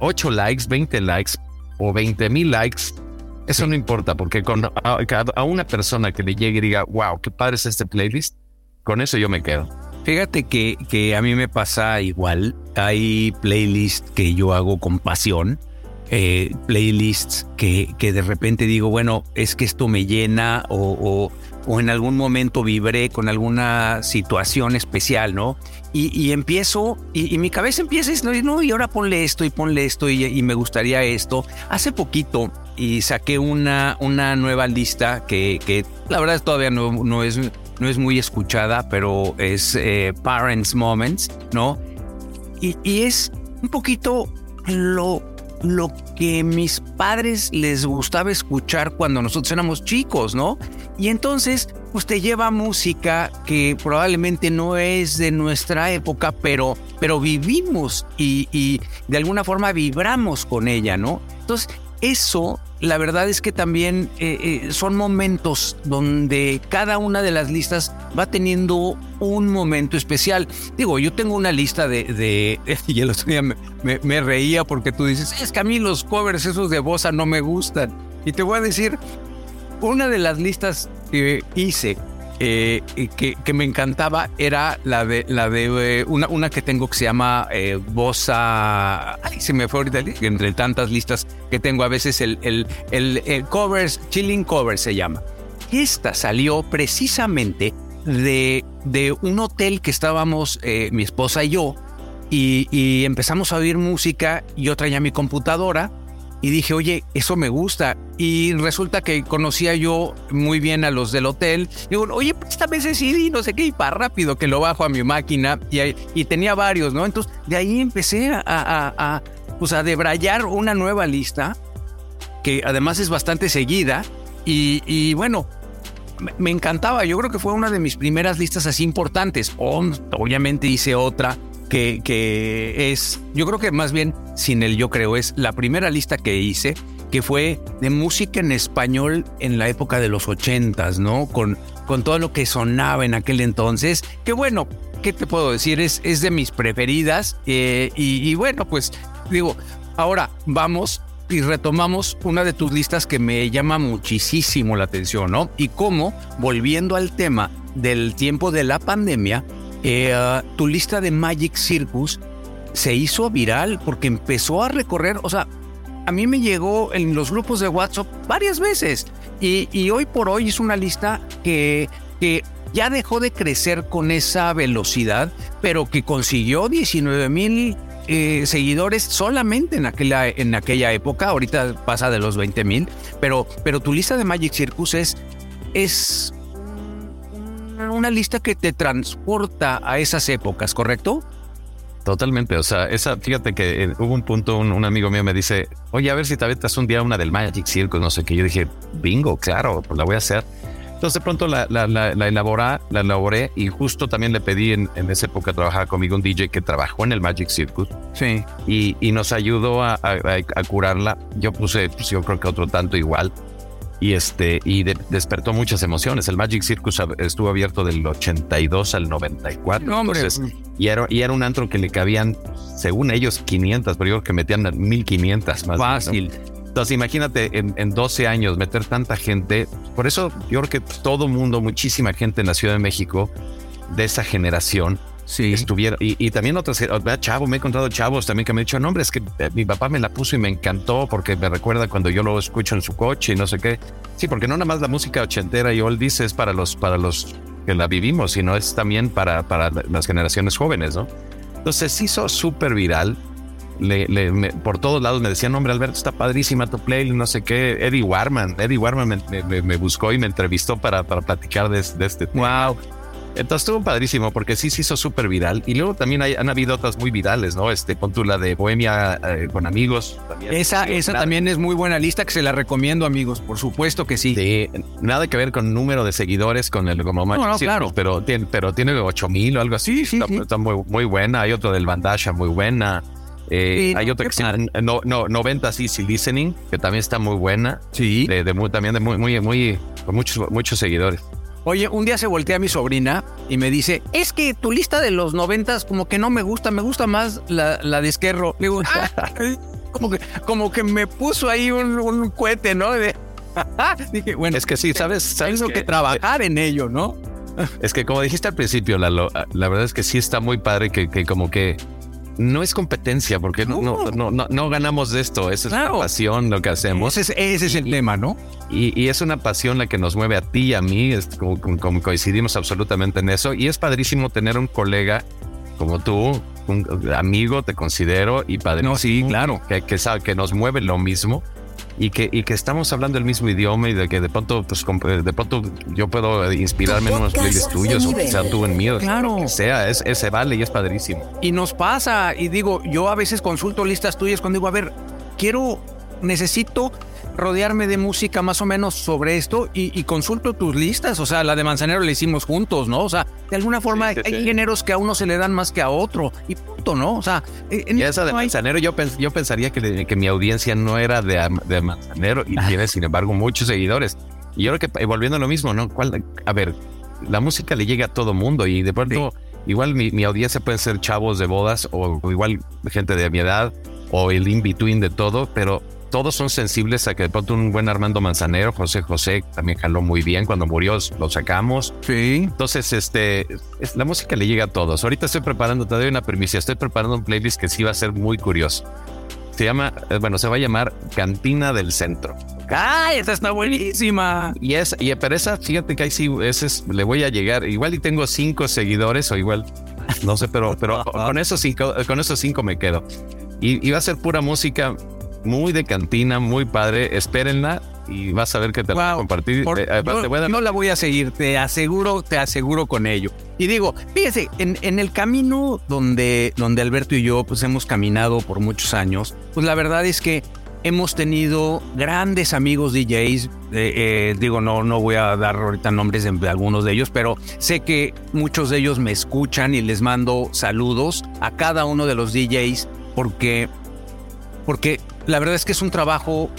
[SPEAKER 4] 8 likes, 20 likes o 20 mil likes. Eso no importa, porque con a- a una persona que le llegue y diga, wow, qué padre es este playlist, con eso yo me quedo.
[SPEAKER 2] Fíjate que, que a mí me pasa igual. Hay playlists que yo hago con pasión. eh, playlists que, que de repente digo, bueno, es que esto me llena o, o- en algún momento vibré con alguna situación especial, ¿no? Y, y empiezo, y, mi cabeza empieza a decir, no, y ahora ponle esto y ponle esto y, y me gustaría esto. Hace poquito y saqué una, una nueva lista que, que la verdad todavía no, no, es, no es muy escuchada, pero es eh, Parents Moments, ¿no? Y, y es un poquito lo, lo que mis padres les gustaba escuchar cuando nosotros éramos chicos, ¿no? Y entonces, pues te lleva música que probablemente no es de nuestra época, pero, pero vivimos y, y de alguna forma vibramos con ella, ¿no? Entonces, eso, la verdad es que también eh, eh, son momentos donde cada una de las listas va teniendo un momento especial. Digo, yo tengo una lista de... y el otro día me, me- reía porque tú dices, es que a mí los covers esos de Bossa no me gustan. Y te voy a decir, una de las listas que hice eh, que, que me encantaba era la de la de eh, una, una que tengo que se llama eh, Bossa. Ay, se me fue ahorita entre tantas listas que tengo a veces el, el, el, el covers, Chilling Covers se llama. Esta salió precisamente de, de un hotel que estábamos eh, mi esposa y yo y, y empezamos a oír música. Yo traía mi computadora y dije, oye, eso me gusta. Y resulta que conocía yo muy bien a los del hotel. Digo, oye, préstame ese CD, no sé qué, y para rápido que lo bajo a mi máquina. Y, y tenía varios, ¿no? Entonces, de ahí empecé a, a, a, pues a debrayar una nueva lista, que además es bastante seguida. Y, y bueno, me- encantaba. Yo creo que fue una de mis primeras listas así importantes. Obviamente hice otra que, que es, yo creo que más bien sin el yo creo, es la primera lista que hice que fue de música en español en la época de los ochentas, ¿no? Con, con todo lo que sonaba en aquel entonces. Que bueno, ¿qué te puedo decir? Es, es de mis preferidas. eh, y, y bueno, pues digo, ahora vamos y retomamos una de tus listas que me llama muchísimo la atención, ¿no? Y cómo, volviendo al tema del tiempo de la pandemia, eh, ah, tu lista de Magic Circus se hizo viral porque empezó a recorrer, o sea, a mí me llegó en los grupos de WhatsApp varias veces y, hoy por hoy es una lista que, que ya dejó de crecer con esa velocidad, pero que consiguió 19 mil eh, seguidores solamente en aquella, en aquella época, ahorita pasa de los 20 mil, pero, pero tu lista de Magic Circus es, es una- lista que te transporta a esas épocas, ¿correcto?
[SPEAKER 4] Totalmente, o sea, esa, fíjate que eh, hubo un punto, un, un amigo mío me dice, oye, a ver si te aventas un día una del Magic Circus, no sé qué. Yo dije, bingo, claro, pues la voy a hacer. Entonces de pronto la, la, la, la elaboré, la elaboré y justo también le pedí en, en esa época trabajaba conmigo un DJ que trabajó en el Magic Circus
[SPEAKER 2] Sí.
[SPEAKER 4] y, y nos ayudó a, a- a curarla. Yo puse, pues, yo creo que otro tanto igual. Y este, y de- despertó muchas emociones. El Magic Circus estuvo abierto del 82 al 94.
[SPEAKER 2] No, hombre.
[SPEAKER 4] Entonces, y era, y era un antro que le cabían, según ellos, 500, pero yo creo que metían 1500 más. ¿no?
[SPEAKER 2] Fácil.
[SPEAKER 4] Entonces, imagínate en, en 12 años meter tanta gente. Por eso yo creo que todo mundo, muchísima gente en la Ciudad de México de esa generación
[SPEAKER 2] Sí.
[SPEAKER 4] estuvieron. Y, y también otras, vea, chavo, me he encontrado chavos también que me han dicho, no, hombre, es que eh, mi papá me la puso y me encantó porque me recuerda cuando yo lo escucho en su coche y no sé qué. Sí, porque no nada más la música ochentera y oldies es para los, para los que la vivimos, sino es también para, para las generaciones jóvenes, ¿no? Entonces se hizo súper viral. Le, le- me- por todos lados me decían, hombre, Alberto, está padrísima tu playlist, no sé qué. Eddie Warman, Eddie Warman me, me- me buscó y me entrevistó para, para platicar de, de este tema.
[SPEAKER 2] Wow.
[SPEAKER 4] Entonces estuvo padrísimo porque sí se hizo súper viral. Y luego también hay- han habido otras muy virales, ¿no? Este, pon tú la de Bohemia eh, con amigos. También.
[SPEAKER 2] Esa,
[SPEAKER 4] Sí,
[SPEAKER 2] esa
[SPEAKER 4] nada-
[SPEAKER 2] también es muy buena lista que se la recomiendo, amigos. Por supuesto que sí.
[SPEAKER 4] Sí, nada que ver con número de seguidores con el como Magic
[SPEAKER 2] no,
[SPEAKER 4] Circus,
[SPEAKER 2] claro.
[SPEAKER 4] pero tiene, pero tiene 8 mil o algo así.
[SPEAKER 2] Sí, sí,
[SPEAKER 4] está,
[SPEAKER 2] sí.
[SPEAKER 4] está muy, muy buena. Hay otro del Bandasha muy buena. Eh,
[SPEAKER 2] Sí,
[SPEAKER 4] hay
[SPEAKER 2] no,
[SPEAKER 4] otra que se llama no, no, 90 Easy Listening, que también está muy buena.
[SPEAKER 2] Sí.
[SPEAKER 4] De, de también de muy, muy, muy, con muchos, muchos seguidores.
[SPEAKER 2] Oye, un día se voltea mi sobrina y me dice, es que tu lista de los noventas como que no me gusta, me gusta más la, la de Esquerro. Digo, "Ah", como, que, como que me puso ahí un, un cohete, ¿no? De- Dije, bueno,
[SPEAKER 4] Es que sí, ¿sabes? ¿Sabes
[SPEAKER 2] tengo que trabajar en ello, ¿no?
[SPEAKER 4] Es que como dijiste al principio, Lalo, la verdad es que sí está muy padre que, que como que no es competencia, porque no, no, no, no, no ganamos de esto. Esa es la pasión lo que hacemos.
[SPEAKER 2] Ese es, ese es el tema, ¿no?
[SPEAKER 4] Y, y es una pasión la que nos mueve a ti y a mí, es como, como- como coincidimos absolutamente en eso. Y es padrísimo tener un colega como tú, un amigo, te considero, y padrísimo.
[SPEAKER 2] No, sí, claro.
[SPEAKER 4] Que, que sabe que nos mueve lo mismo y que, y que estamos hablando el mismo idioma y de que de pronto, pues, com- de pronto yo puedo inspirarme en unos playlists tuyos o quizá tú en míos.
[SPEAKER 2] Claro.
[SPEAKER 4] Sea, es, ese vale y es padrísimo.
[SPEAKER 2] Y nos pasa, y digo, yo a veces consulto listas tuyas cuando digo, a ver, quiero, necesito rodearme de música más o menos sobre esto y, y consulto tus listas, o sea, la de Manzanero la hicimos juntos, ¿no? O sea, de alguna forma
[SPEAKER 4] Sí, sí,
[SPEAKER 2] hay
[SPEAKER 4] sí.
[SPEAKER 2] géneros que a uno se le dan más que a otro y punto, ¿no? O sea, en-
[SPEAKER 4] Y esa de
[SPEAKER 2] no hay-
[SPEAKER 4] Manzanero, yo, pens- yo pensaría que, que mi audiencia no era de, de Manzanero y tiene, sin embargo, muchos seguidores. Y yo creo que, eh, volviendo a lo mismo, ¿no? ¿Cuál- a ver, la música le llega a todo mundo y de pronto, igual mi, mi audiencia pueden ser chavos de bodas o, o igual gente de mi edad o el in-between de todo, pero todos son sensibles a que de pronto un buen Armando Manzanero, José José, también jaló muy bien cuando murió, lo sacamos.
[SPEAKER 2] Sí.
[SPEAKER 4] Entonces, este, es- la música le llega a todos. Ahorita estoy preparando, te doy una primicia, estoy preparando un playlist que sí va a ser muy curioso. Se llama, eh, bueno, se va a llamar Cantina del Centro.
[SPEAKER 2] ¡Ay, esta está buenísima!
[SPEAKER 4] Y es, y pero esa, fíjate que ahí sí, ese es, le voy a llegar. Igual y tengo cinco seguidores o igual, no sé, pero, pero con esos cinco, con esos cinco me quedo. Y, y va a ser pura música muy de cantina, muy padre. Espérenla y vas a ver que te la voy a
[SPEAKER 2] Wow.
[SPEAKER 4] compartir.
[SPEAKER 2] Por-
[SPEAKER 4] Eh, eh,
[SPEAKER 2] yo,
[SPEAKER 4] te voy a dar-
[SPEAKER 2] no la voy a seguir, te aseguro, te aseguro con ello. Y digo, fíjese, en, en el camino donde, donde Alberto y yo pues hemos caminado por muchos años, pues la verdad es que hemos tenido grandes amigos DJs. eh, eh, digo, no, no voy a dar ahorita nombres de, de algunos de ellos, pero sé que muchos de ellos me escuchan y les mando saludos a cada uno de los DJs porque, porque la verdad es que es un trabajo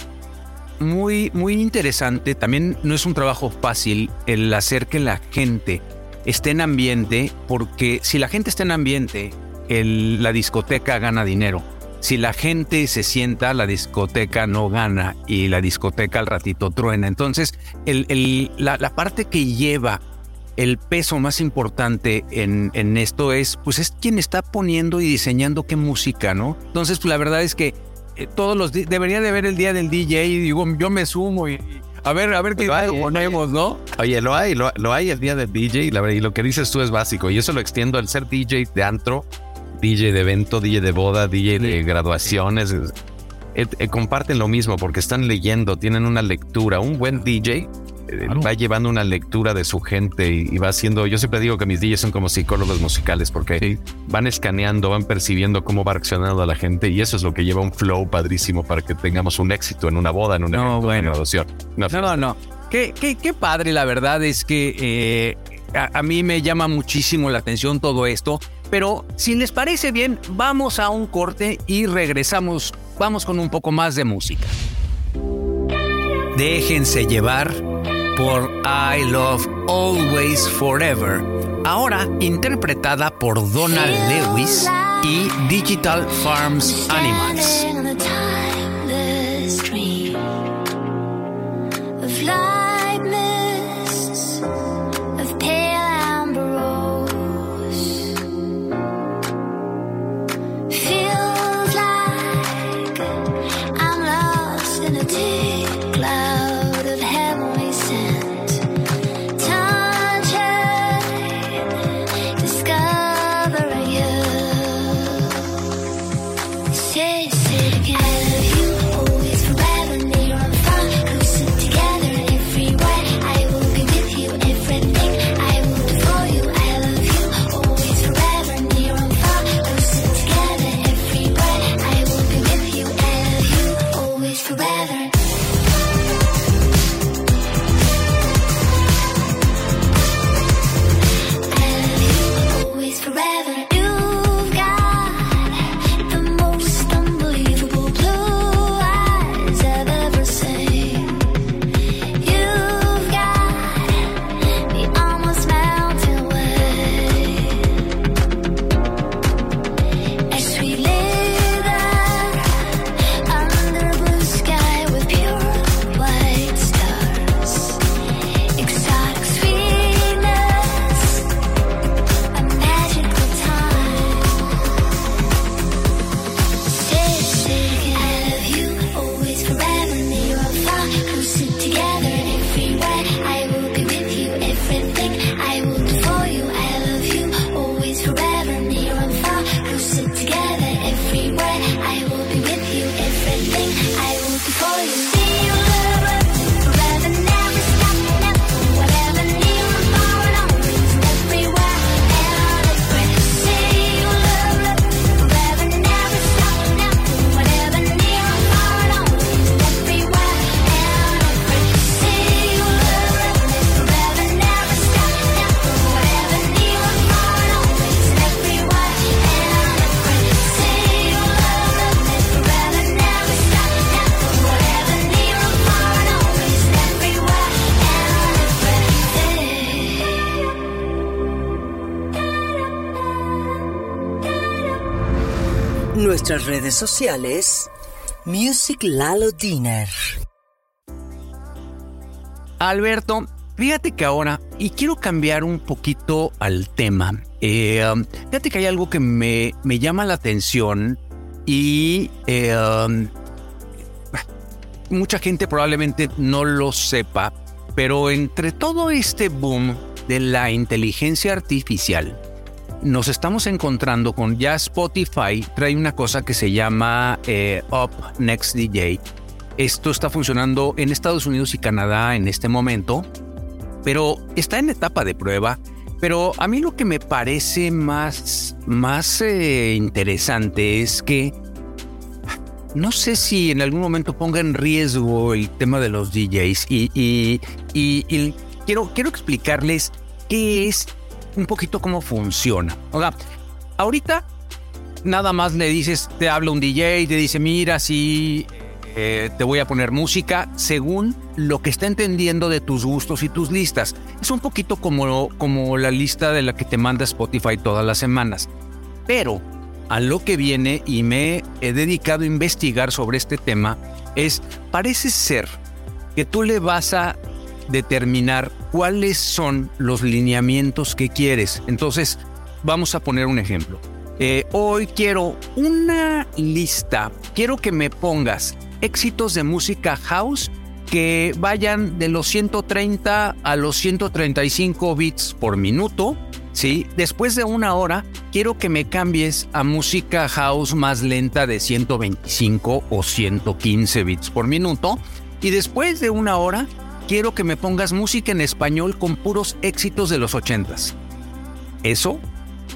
[SPEAKER 2] muy, muy interesante. También no es un trabajo fácil el hacer que la gente esté en ambiente, porque si la gente está en ambiente, la discoteca gana dinero. Si la gente se sienta, la discoteca no gana y la discoteca al ratito truena. Entonces, el- la, parte que lleva el peso más importante en, en esto es, pues es quien está poniendo y diseñando qué música, ¿no? Entonces, pues la verdad es que todos los debería de haber el día del DJ y digo, yo me sumo y, y a ver, a ver qué
[SPEAKER 4] hay,
[SPEAKER 2] ponemos, ¿no?
[SPEAKER 4] Oye, lo hay, lo, lo hay el día del DJ y, la, verdad, y lo que dices tú es básico y eso lo extiendo al ser DJ de antro, DJ de evento, DJ de boda, DJ de graduaciones. es- eh, eh, comparten lo mismo porque están leyendo, tienen una lectura. Un buen DJ va llevando una lectura de su gente y, y va haciendo. Yo siempre digo que mis DJs son como psicólogos musicales porque van escaneando, van percibiendo cómo va reaccionando la gente y eso es lo que lleva un flow padrísimo para que tengamos un éxito en una boda, en un
[SPEAKER 2] No,
[SPEAKER 4] evento, en
[SPEAKER 2] bueno.
[SPEAKER 4] una graduación. Una
[SPEAKER 2] No, no, no. Qué, qué, qué padre, la verdad es que eh, a, a mí me llama muchísimo la atención todo esto. Pero si les parece bien, vamos a un corte y regresamos. Vamos con un poco más de música. Déjense llevar por I Love Always Forever. Ahora interpretada por Donald Lewis y Digital Farms Animals.
[SPEAKER 1] Nuestras redes sociales, Music Lalo Dinner.
[SPEAKER 2] Alberto, fíjate que ahora, y quiero cambiar un poquito al tema, eh, um, fíjate que hay algo que me, me llama la atención y eh, um, mucha gente probablemente no lo sepa, pero entre todo este boom de la inteligencia artificial, nos estamos encontrando con ya Spotify trae una cosa que se llama eh, Up Next DJ. Esto está funcionando en Estados Unidos y Canadá en este momento, pero está en etapa de prueba. Pero a mí lo que me parece más, más eh, interesante es que no sé si en algún momento ponga en riesgo el tema de los DJs y, y- quiero, quiero explicarles qué es un poquito cómo funciona. O sea, ahorita nada más le dices, te habla un DJ, te dice, mira, sí, eh, te voy a poner música según lo que está entendiendo de tus gustos y tus listas. Es un poquito como, como la lista de la que te manda Spotify todas las semanas. Pero a lo que viene y me he dedicado a investigar sobre este tema es, parece ser que tú le vas a determinar cuáles son los lineamientos que quieres. Entonces, vamos a poner un ejemplo. Eh, hoy quiero una lista, quiero que me pongas éxitos de música house que vayan de los 130 a los 135 bits por minuto. ¿sí? Después de una hora, quiero que me cambies a música house más lenta de 125 o 115 bits por minuto. Y después de una hora, quiero que me pongas música en español con puros éxitos de los 80s. Eso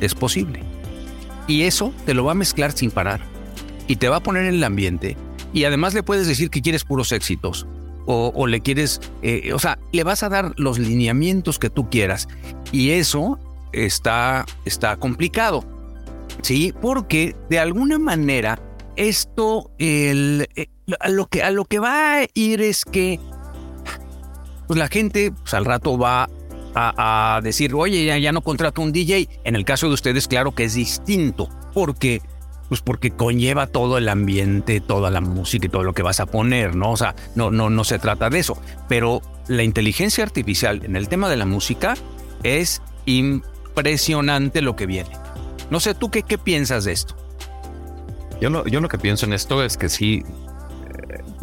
[SPEAKER 2] es posible. Y eso te lo va a mezclar sin parar. Y te va a poner en el ambiente. Y además le puedes decir que quieres puros éxitos. O, o le quieres, eh, o sea, le vas a dar los lineamientos que tú quieras. Y eso está, está complicado. ¿Sí? Porque de alguna manera esto, el, eh, a, lo que, a lo que va a ir es que pues la gente pues, al rato va a, decir, oye, ya, ya no contrato un DJ. En el caso de ustedes, claro que es distinto, porque pues porque conlleva todo el ambiente, toda la música y todo lo que vas a poner, ¿no? O sea, no, no, no se trata de eso. Pero la inteligencia artificial en el tema de la música es impresionante lo que viene. No sé, ¿tú qué, qué piensas de esto?
[SPEAKER 4] Yo lo, yo lo que pienso en esto es que sí,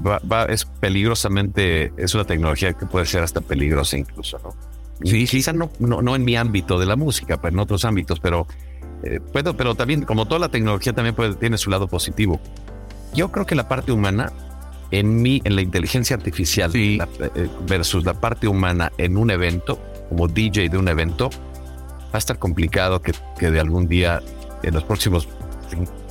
[SPEAKER 4] va, va- es peligrosamente, es una tecnología que puede ser hasta peligrosa incluso, ¿no?
[SPEAKER 2] Sí,
[SPEAKER 4] quizá no, no, no en mi ámbito de la música, pero en otros ámbitos, pero, eh, puedo, pero también, como toda la tecnología, también puede, tiene su lado positivo. Yo creo que la parte humana, en mí, en la inteligencia artificial
[SPEAKER 2] Sí.
[SPEAKER 4] la- eh, versus la parte humana en un evento, como DJ de un evento, va a estar complicado que, que de algún día, en los próximos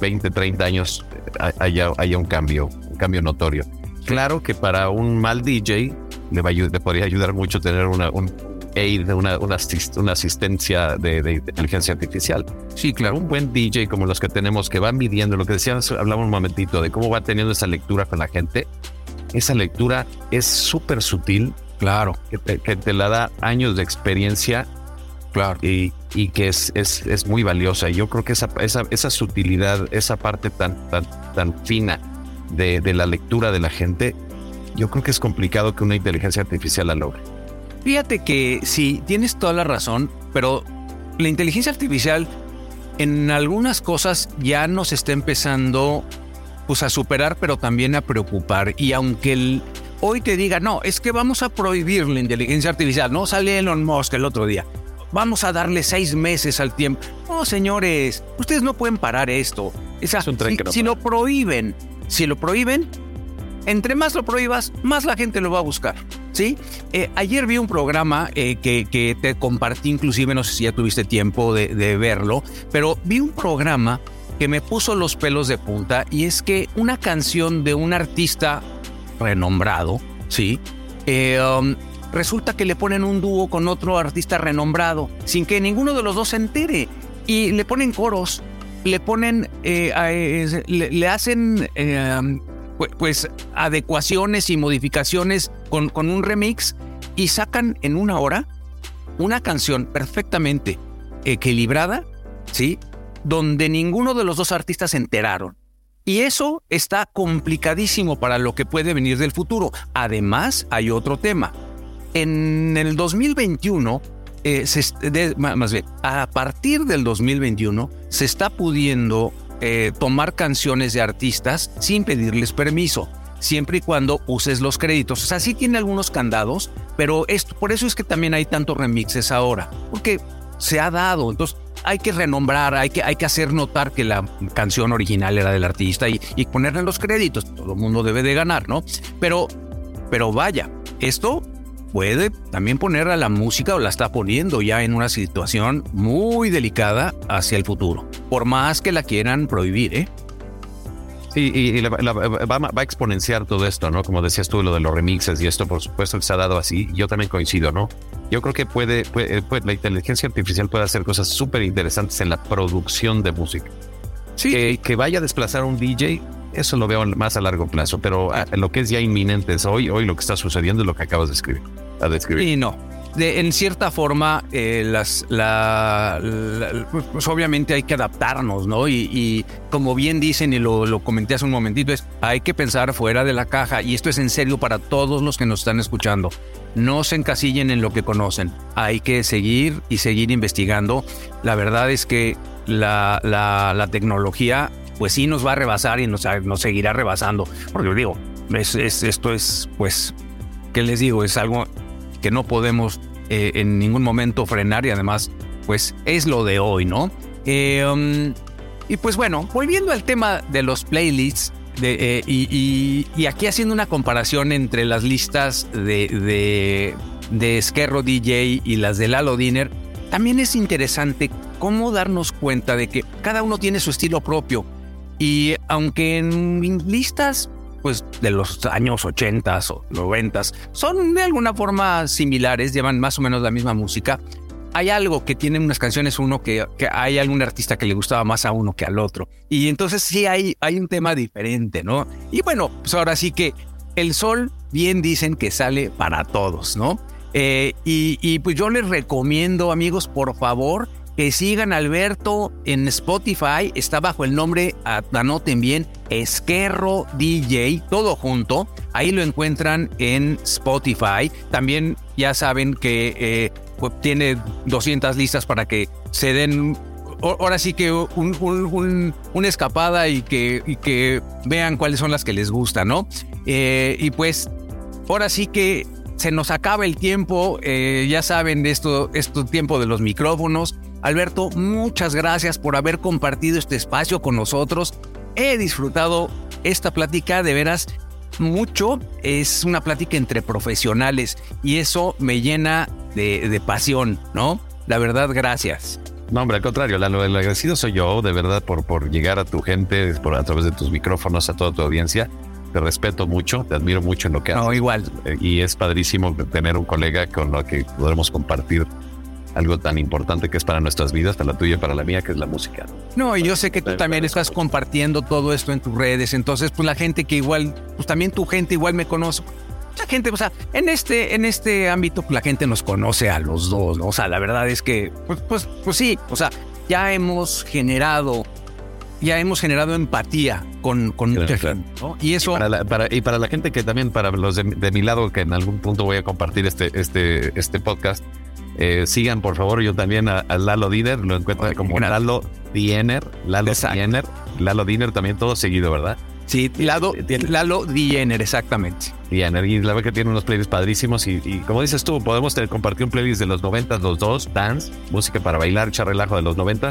[SPEAKER 4] 20, 30 años, eh, haya, haya un cambio, un cambio notorio. Claro que para un mal DJ le, va le podría ayudar mucho tener una, un aid, una, una, asist- una asistencia de, de inteligencia artificial. Sí, claro, un buen DJ como los que tenemos que van midiendo lo que decíamos, hablamos un momentito de cómo va teniendo esa lectura con la gente. Esa lectura es súper sutil,
[SPEAKER 2] Claro,
[SPEAKER 4] que te, que te la da años de experiencia
[SPEAKER 2] claro.
[SPEAKER 4] y, y que es, es, es muy valiosa. Y yo creo que esa, esa, esa sutilidad, esa parte tan, tan, tan fina de, de la lectura de la gente, yo creo que es complicado que una inteligencia artificial la logre.
[SPEAKER 2] Fíjate que sí, tienes toda la razón, pero la inteligencia artificial en algunas cosas ya nos está empezando pues a superar, pero también a preocupar. Y aunque el, hoy te diga, no, es que vamos a prohibir la inteligencia artificial, no sale Elon Musk el otro día. Vamos a darle seis meses al tiempo. No, señores, ustedes no pueden parar esto. O sea,
[SPEAKER 4] Es un tren
[SPEAKER 2] si,
[SPEAKER 4] que no
[SPEAKER 2] si lo prohíben, si lo prohíben, entre más lo prohíbas, más la gente lo va a buscar. ¿sí? Eh, ayer vi un programa eh, que, que te compartí, inclusive, no sé si ya tuviste tiempo de, de verlo, pero vi un programa que me puso los pelos de punta y es que una canción de un artista renombrado, ¿sí? Eh, um, resulta que le ponen un dúo con otro artista renombrado sin que ninguno de los dos se entere y le ponen coros, le ponen, eh, le, hacen eh, pu- pues adecuaciones y modificaciones con, con un remix y sacan en una hora una canción perfectamente equilibrada, ¿sí? donde ninguno de los dos artistas se enteraron. Y eso está complicadísimo para lo que puede venir del futuro. Además, hay otro tema. En el 2021, eh, más bien, a partir del 2021, se está pudiendo eh, tomar canciones de artistas sin pedirles permiso, siempre y cuando uses los créditos. O sea, sí tiene algunos candados, pero esto, por eso es que también hay tantos remixes ahora, porque se ha dado. Entonces, hay que renombrar, hay que, hacer notar que la canción original era del artista y, y ponerle los créditos. Todo el mundo debe de ganar, ¿no? Pero, pero vaya, esto puede también poner a la música o la está poniendo ya en una situación muy delicada hacia el futuro. Por más que la quieran prohibir, ¿eh?
[SPEAKER 4] Sí, y, y la- la- va, va a exponenciar todo esto, ¿no? Como decías tú, lo de los remixes y esto, por supuesto, que se ha dado así. Yo también coincido, ¿no? Yo creo que puede, puede- puede- la inteligencia artificial puede hacer cosas súper interesantes en la producción de música.
[SPEAKER 2] Sí.
[SPEAKER 4] Que vaya a desplazar a un DJ, eso lo veo más a largo plazo, pero ah, lo que es ya inminente es hoy, hoy lo que está sucediendo es lo que acabas de escribir, a describir.
[SPEAKER 2] Y no. De- en cierta forma, eh, las, la, la- pues obviamente hay que adaptarnos, ¿no? Y, y como bien dicen, y lo, lo comenté hace un momentito, es hay que pensar fuera de la caja. Y esto es en serio para todos los que nos están escuchando. No se encasillen en lo que conocen. Hay que seguir y seguir investigando. La verdad es que la, la, la tecnología, pues sí nos va a rebasar y nos, nos seguirá rebasando. Porque digo, es, es- esto es, pues, ¿qué les digo? Es algo que no podemos eh, en ningún momento frenar y además, pues es lo de hoy, ¿no? Eh, um, y pues bueno, volviendo al tema de los playlists, de, eh, y aquí haciendo una comparación entre las listas de, de, de Esquerro DJ y las de Lalo Diner, también es interesante cómo darnos cuenta de que cada uno tiene su estilo propio. Y aunque en listas pues de los años 80 o 90 son de alguna forma similares, llevan más o menos la misma música. Hay algo que tienen unas canciones uno que, hay algún artista que le gustaba más a uno que al otro. Y entonces sí hay, hay un tema diferente, ¿no? Y bueno, pues ahora sí que el sol bien dicen que sale para todos, ¿no? Eh, y pues yo les recomiendo, amigos, por favor, que sigan Alberto en Spotify. Está bajo el nombre, anoten bien, Esquerro DJ, todo junto. Ahí lo encuentran en Spotify. También ya saben que eh, pues, tiene 200 listas para que se den. Ahora sí que un, un- un- una escapada y que, y que vean cuáles son las que les gustan, ¿no? Eh, y pues ahora sí que se nos acaba el tiempo, eh, ya saben de esto, esto tiempo de los micrófonos. Alberto, muchas gracias por haber compartido este espacio con nosotros. He disfrutado esta plática de veras mucho. Es una plática entre profesionales y eso me llena de, de pasión, ¿no? La verdad, gracias.
[SPEAKER 4] No, hombre, al contrario, el agradecido soy yo, de verdad, por, por llegar a tu gente, por, a través de tus micrófonos, a toda tu audiencia. Te respeto mucho, te admiro mucho en lo que haces.
[SPEAKER 2] No, igual.
[SPEAKER 4] Eh, Y es padrísimo tener un colega con lo que podremos compartir algo tan importante que es para nuestras vidas, para la tuya y para la mía, que es la música.
[SPEAKER 2] No, y yo sé que tú también estás compartiendo todo esto en tus redes, entonces pues la gente que igual, pues también tu gente igual me conoce. Mucha gente, o sea, en este, en este ámbito pues, la gente nos conoce a los dos, ¿no? O sea, la verdad es que, pues, pues, pues sí, o sea, ya hemos generado, ya hemos generado empatía con, con
[SPEAKER 4] Claro,
[SPEAKER 2] mucha
[SPEAKER 4] claro.
[SPEAKER 2] gente, ¿no? Y eso,
[SPEAKER 4] Para la- para- y para la gente que también, para los de, de mi lado, que en algún punto voy a compartir este, este, este podcast, eh, sigan por favor yo también a, a Lalo Diner, lo encuentran como
[SPEAKER 2] gracias.
[SPEAKER 4] Lalo Diener, Lalo
[SPEAKER 2] Exacto.
[SPEAKER 4] Diener, Lalo Diner también todo seguido, ¿verdad?
[SPEAKER 2] sí, Lalo, Lalo Diener, exactamente.
[SPEAKER 4] Diener, y la verdad que tiene unos playlists padrísimos y, y como dices tú, podemos tener- compartir un playlist de los 90 los dos, dance, música para bailar, echar relajo de los 90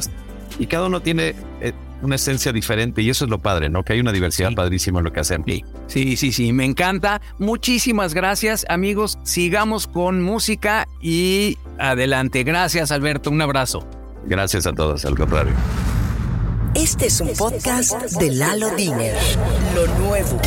[SPEAKER 4] y cada uno tiene eh, una esencia diferente y eso es lo padre, ¿no? Que hay una diversidad
[SPEAKER 2] Sí.
[SPEAKER 4] padrísima en lo que hacen.
[SPEAKER 2] Sí, sí, sí, sí, me encanta. Muchísimas gracias, amigos. Sigamos con música y adelante. Gracias, Alberto. Un abrazo.
[SPEAKER 4] Gracias a todos, al contrario.
[SPEAKER 1] Este es un podcast de Lalo Diner. Lo nuevo.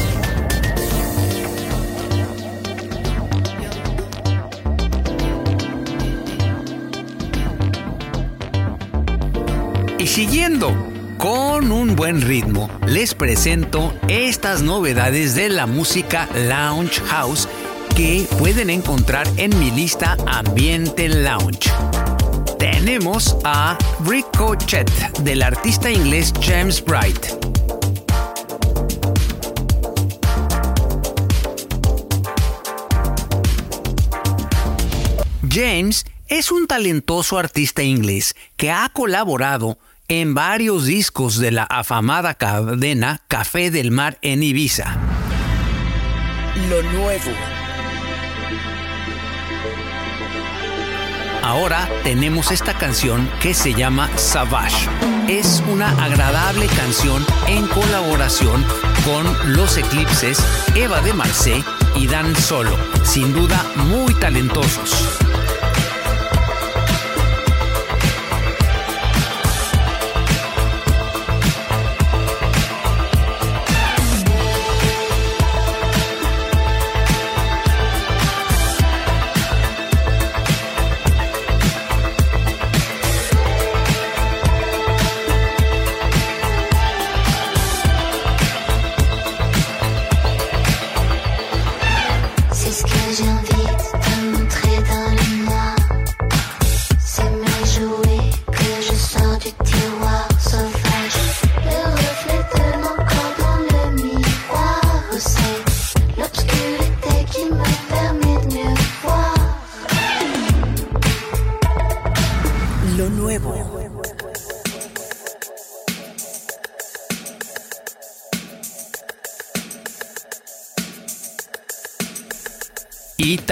[SPEAKER 2] Y siguiendo con un buen ritmo, les presento estas novedades de la música Lounge House que pueden encontrar en mi lista Ambiente Lounge. tenemos a Ricochet del artista inglés James Bright. James es un talentoso artista inglés que ha colaborado en varios discos de la afamada cadena Café del Mar en Ibiza.
[SPEAKER 1] Lo nuevo.
[SPEAKER 2] Ahora tenemos esta canción que se llama Savage. Es una agradable canción en colaboración con Los Eclipses, Eva de Marseille y Dan Solo, sin duda muy talentosos.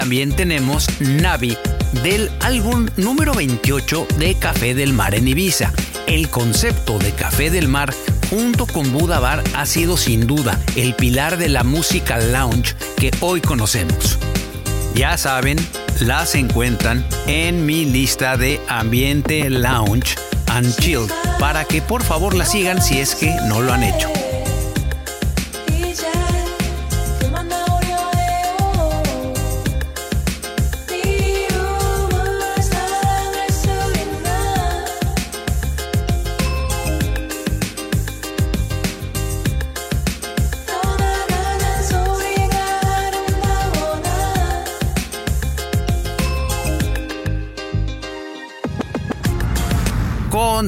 [SPEAKER 2] También tenemos Navi del álbum número 28 de Café del Mar en Ibiza. El concepto de Café del Mar junto con Buda Bar ha sido sin duda el pilar de la música lounge que hoy conocemos. Ya saben, las encuentran en mi lista de ambiente lounge and chill para que por favor la sigan si es que no lo han hecho.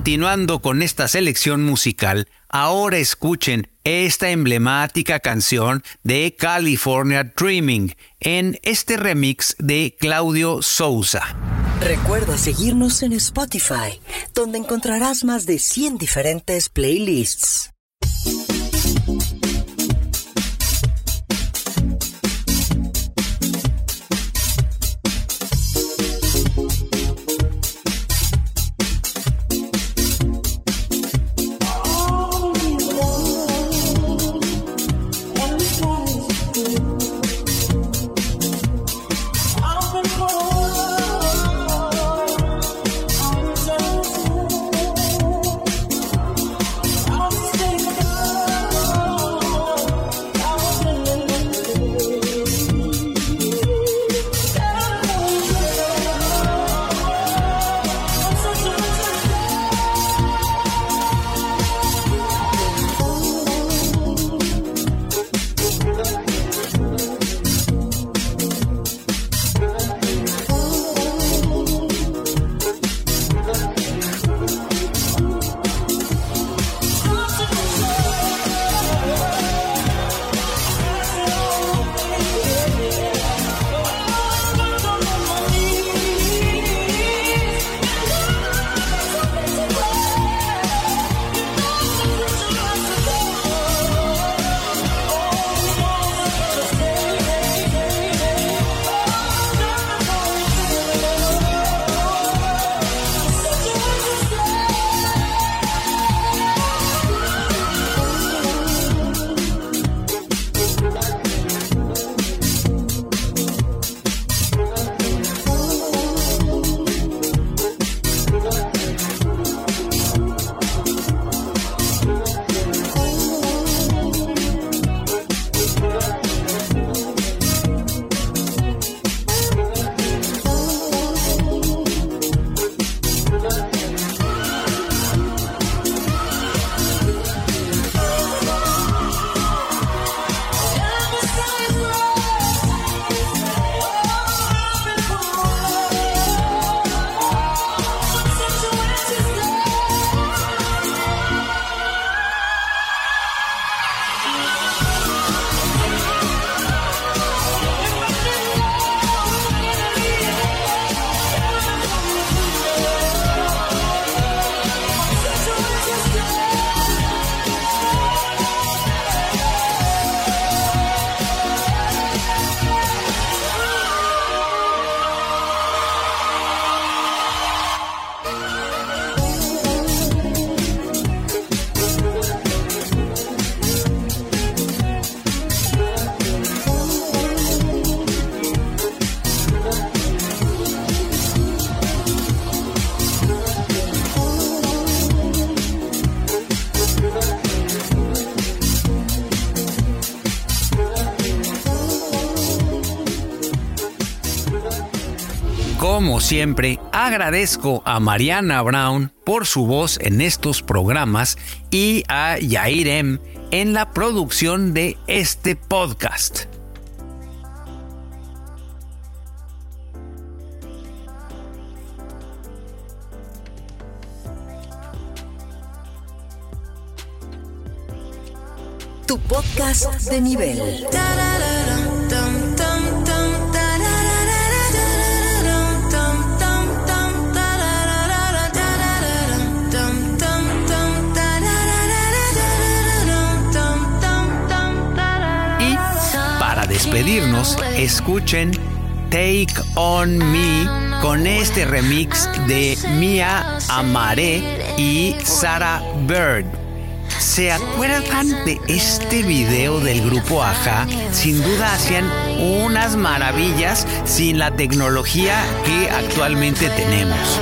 [SPEAKER 2] Continuando con esta selección musical, ahora escuchen esta emblemática canción de California Dreaming en este remix de Claudio Sousa.
[SPEAKER 1] Recuerda seguirnos en Spotify, donde encontrarás más de 100 diferentes playlists.
[SPEAKER 2] Siempre, agradezco a Mariana Brown por su voz en estos programas y a Yair M en la producción de este podcast.
[SPEAKER 1] Tu podcast de nivel.
[SPEAKER 2] Despedirnos, escuchen Take On Me con este remix de Mia Amaré y Sarah Bird. ¿Se acuerdan de este video del grupo Aja? Sin duda hacían unas maravillas sin la tecnología que actualmente tenemos.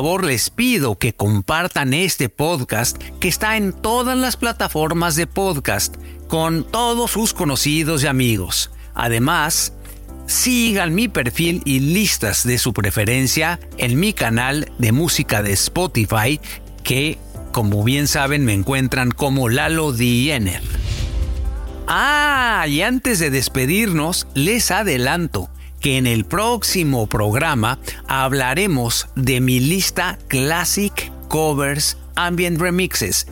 [SPEAKER 2] Favor, les pido que compartan este podcast que está en todas las plataformas de podcast con todos sus conocidos y amigos. Además, sigan mi perfil y listas de su preferencia en mi canal de música de Spotify que, como bien saben, me encuentran como Lalo Diener. Ah, y antes de despedirnos, les adelanto que en el próximo programa hablaremos de mi lista Classic Covers Ambient Remixes.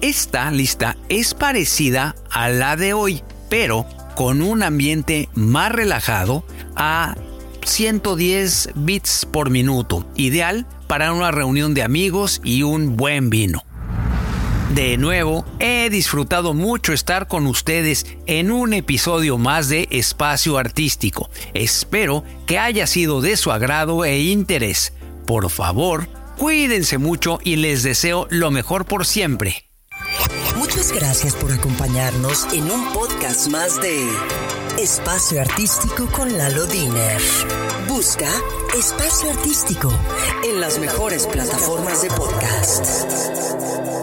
[SPEAKER 2] Esta lista es parecida a la de hoy, pero con un ambiente más relajado a 110 bits por minuto, ideal para una reunión de amigos y un buen vino. De nuevo, he disfrutado mucho estar con ustedes en un episodio más de Espacio Artístico. Espero que haya sido de su agrado e interés. Por favor, cuídense mucho y les deseo lo mejor por siempre.
[SPEAKER 1] Muchas gracias por acompañarnos en un podcast más de Espacio Artístico con Lalo Diner. Busca Espacio Artístico en las mejores plataformas de podcast.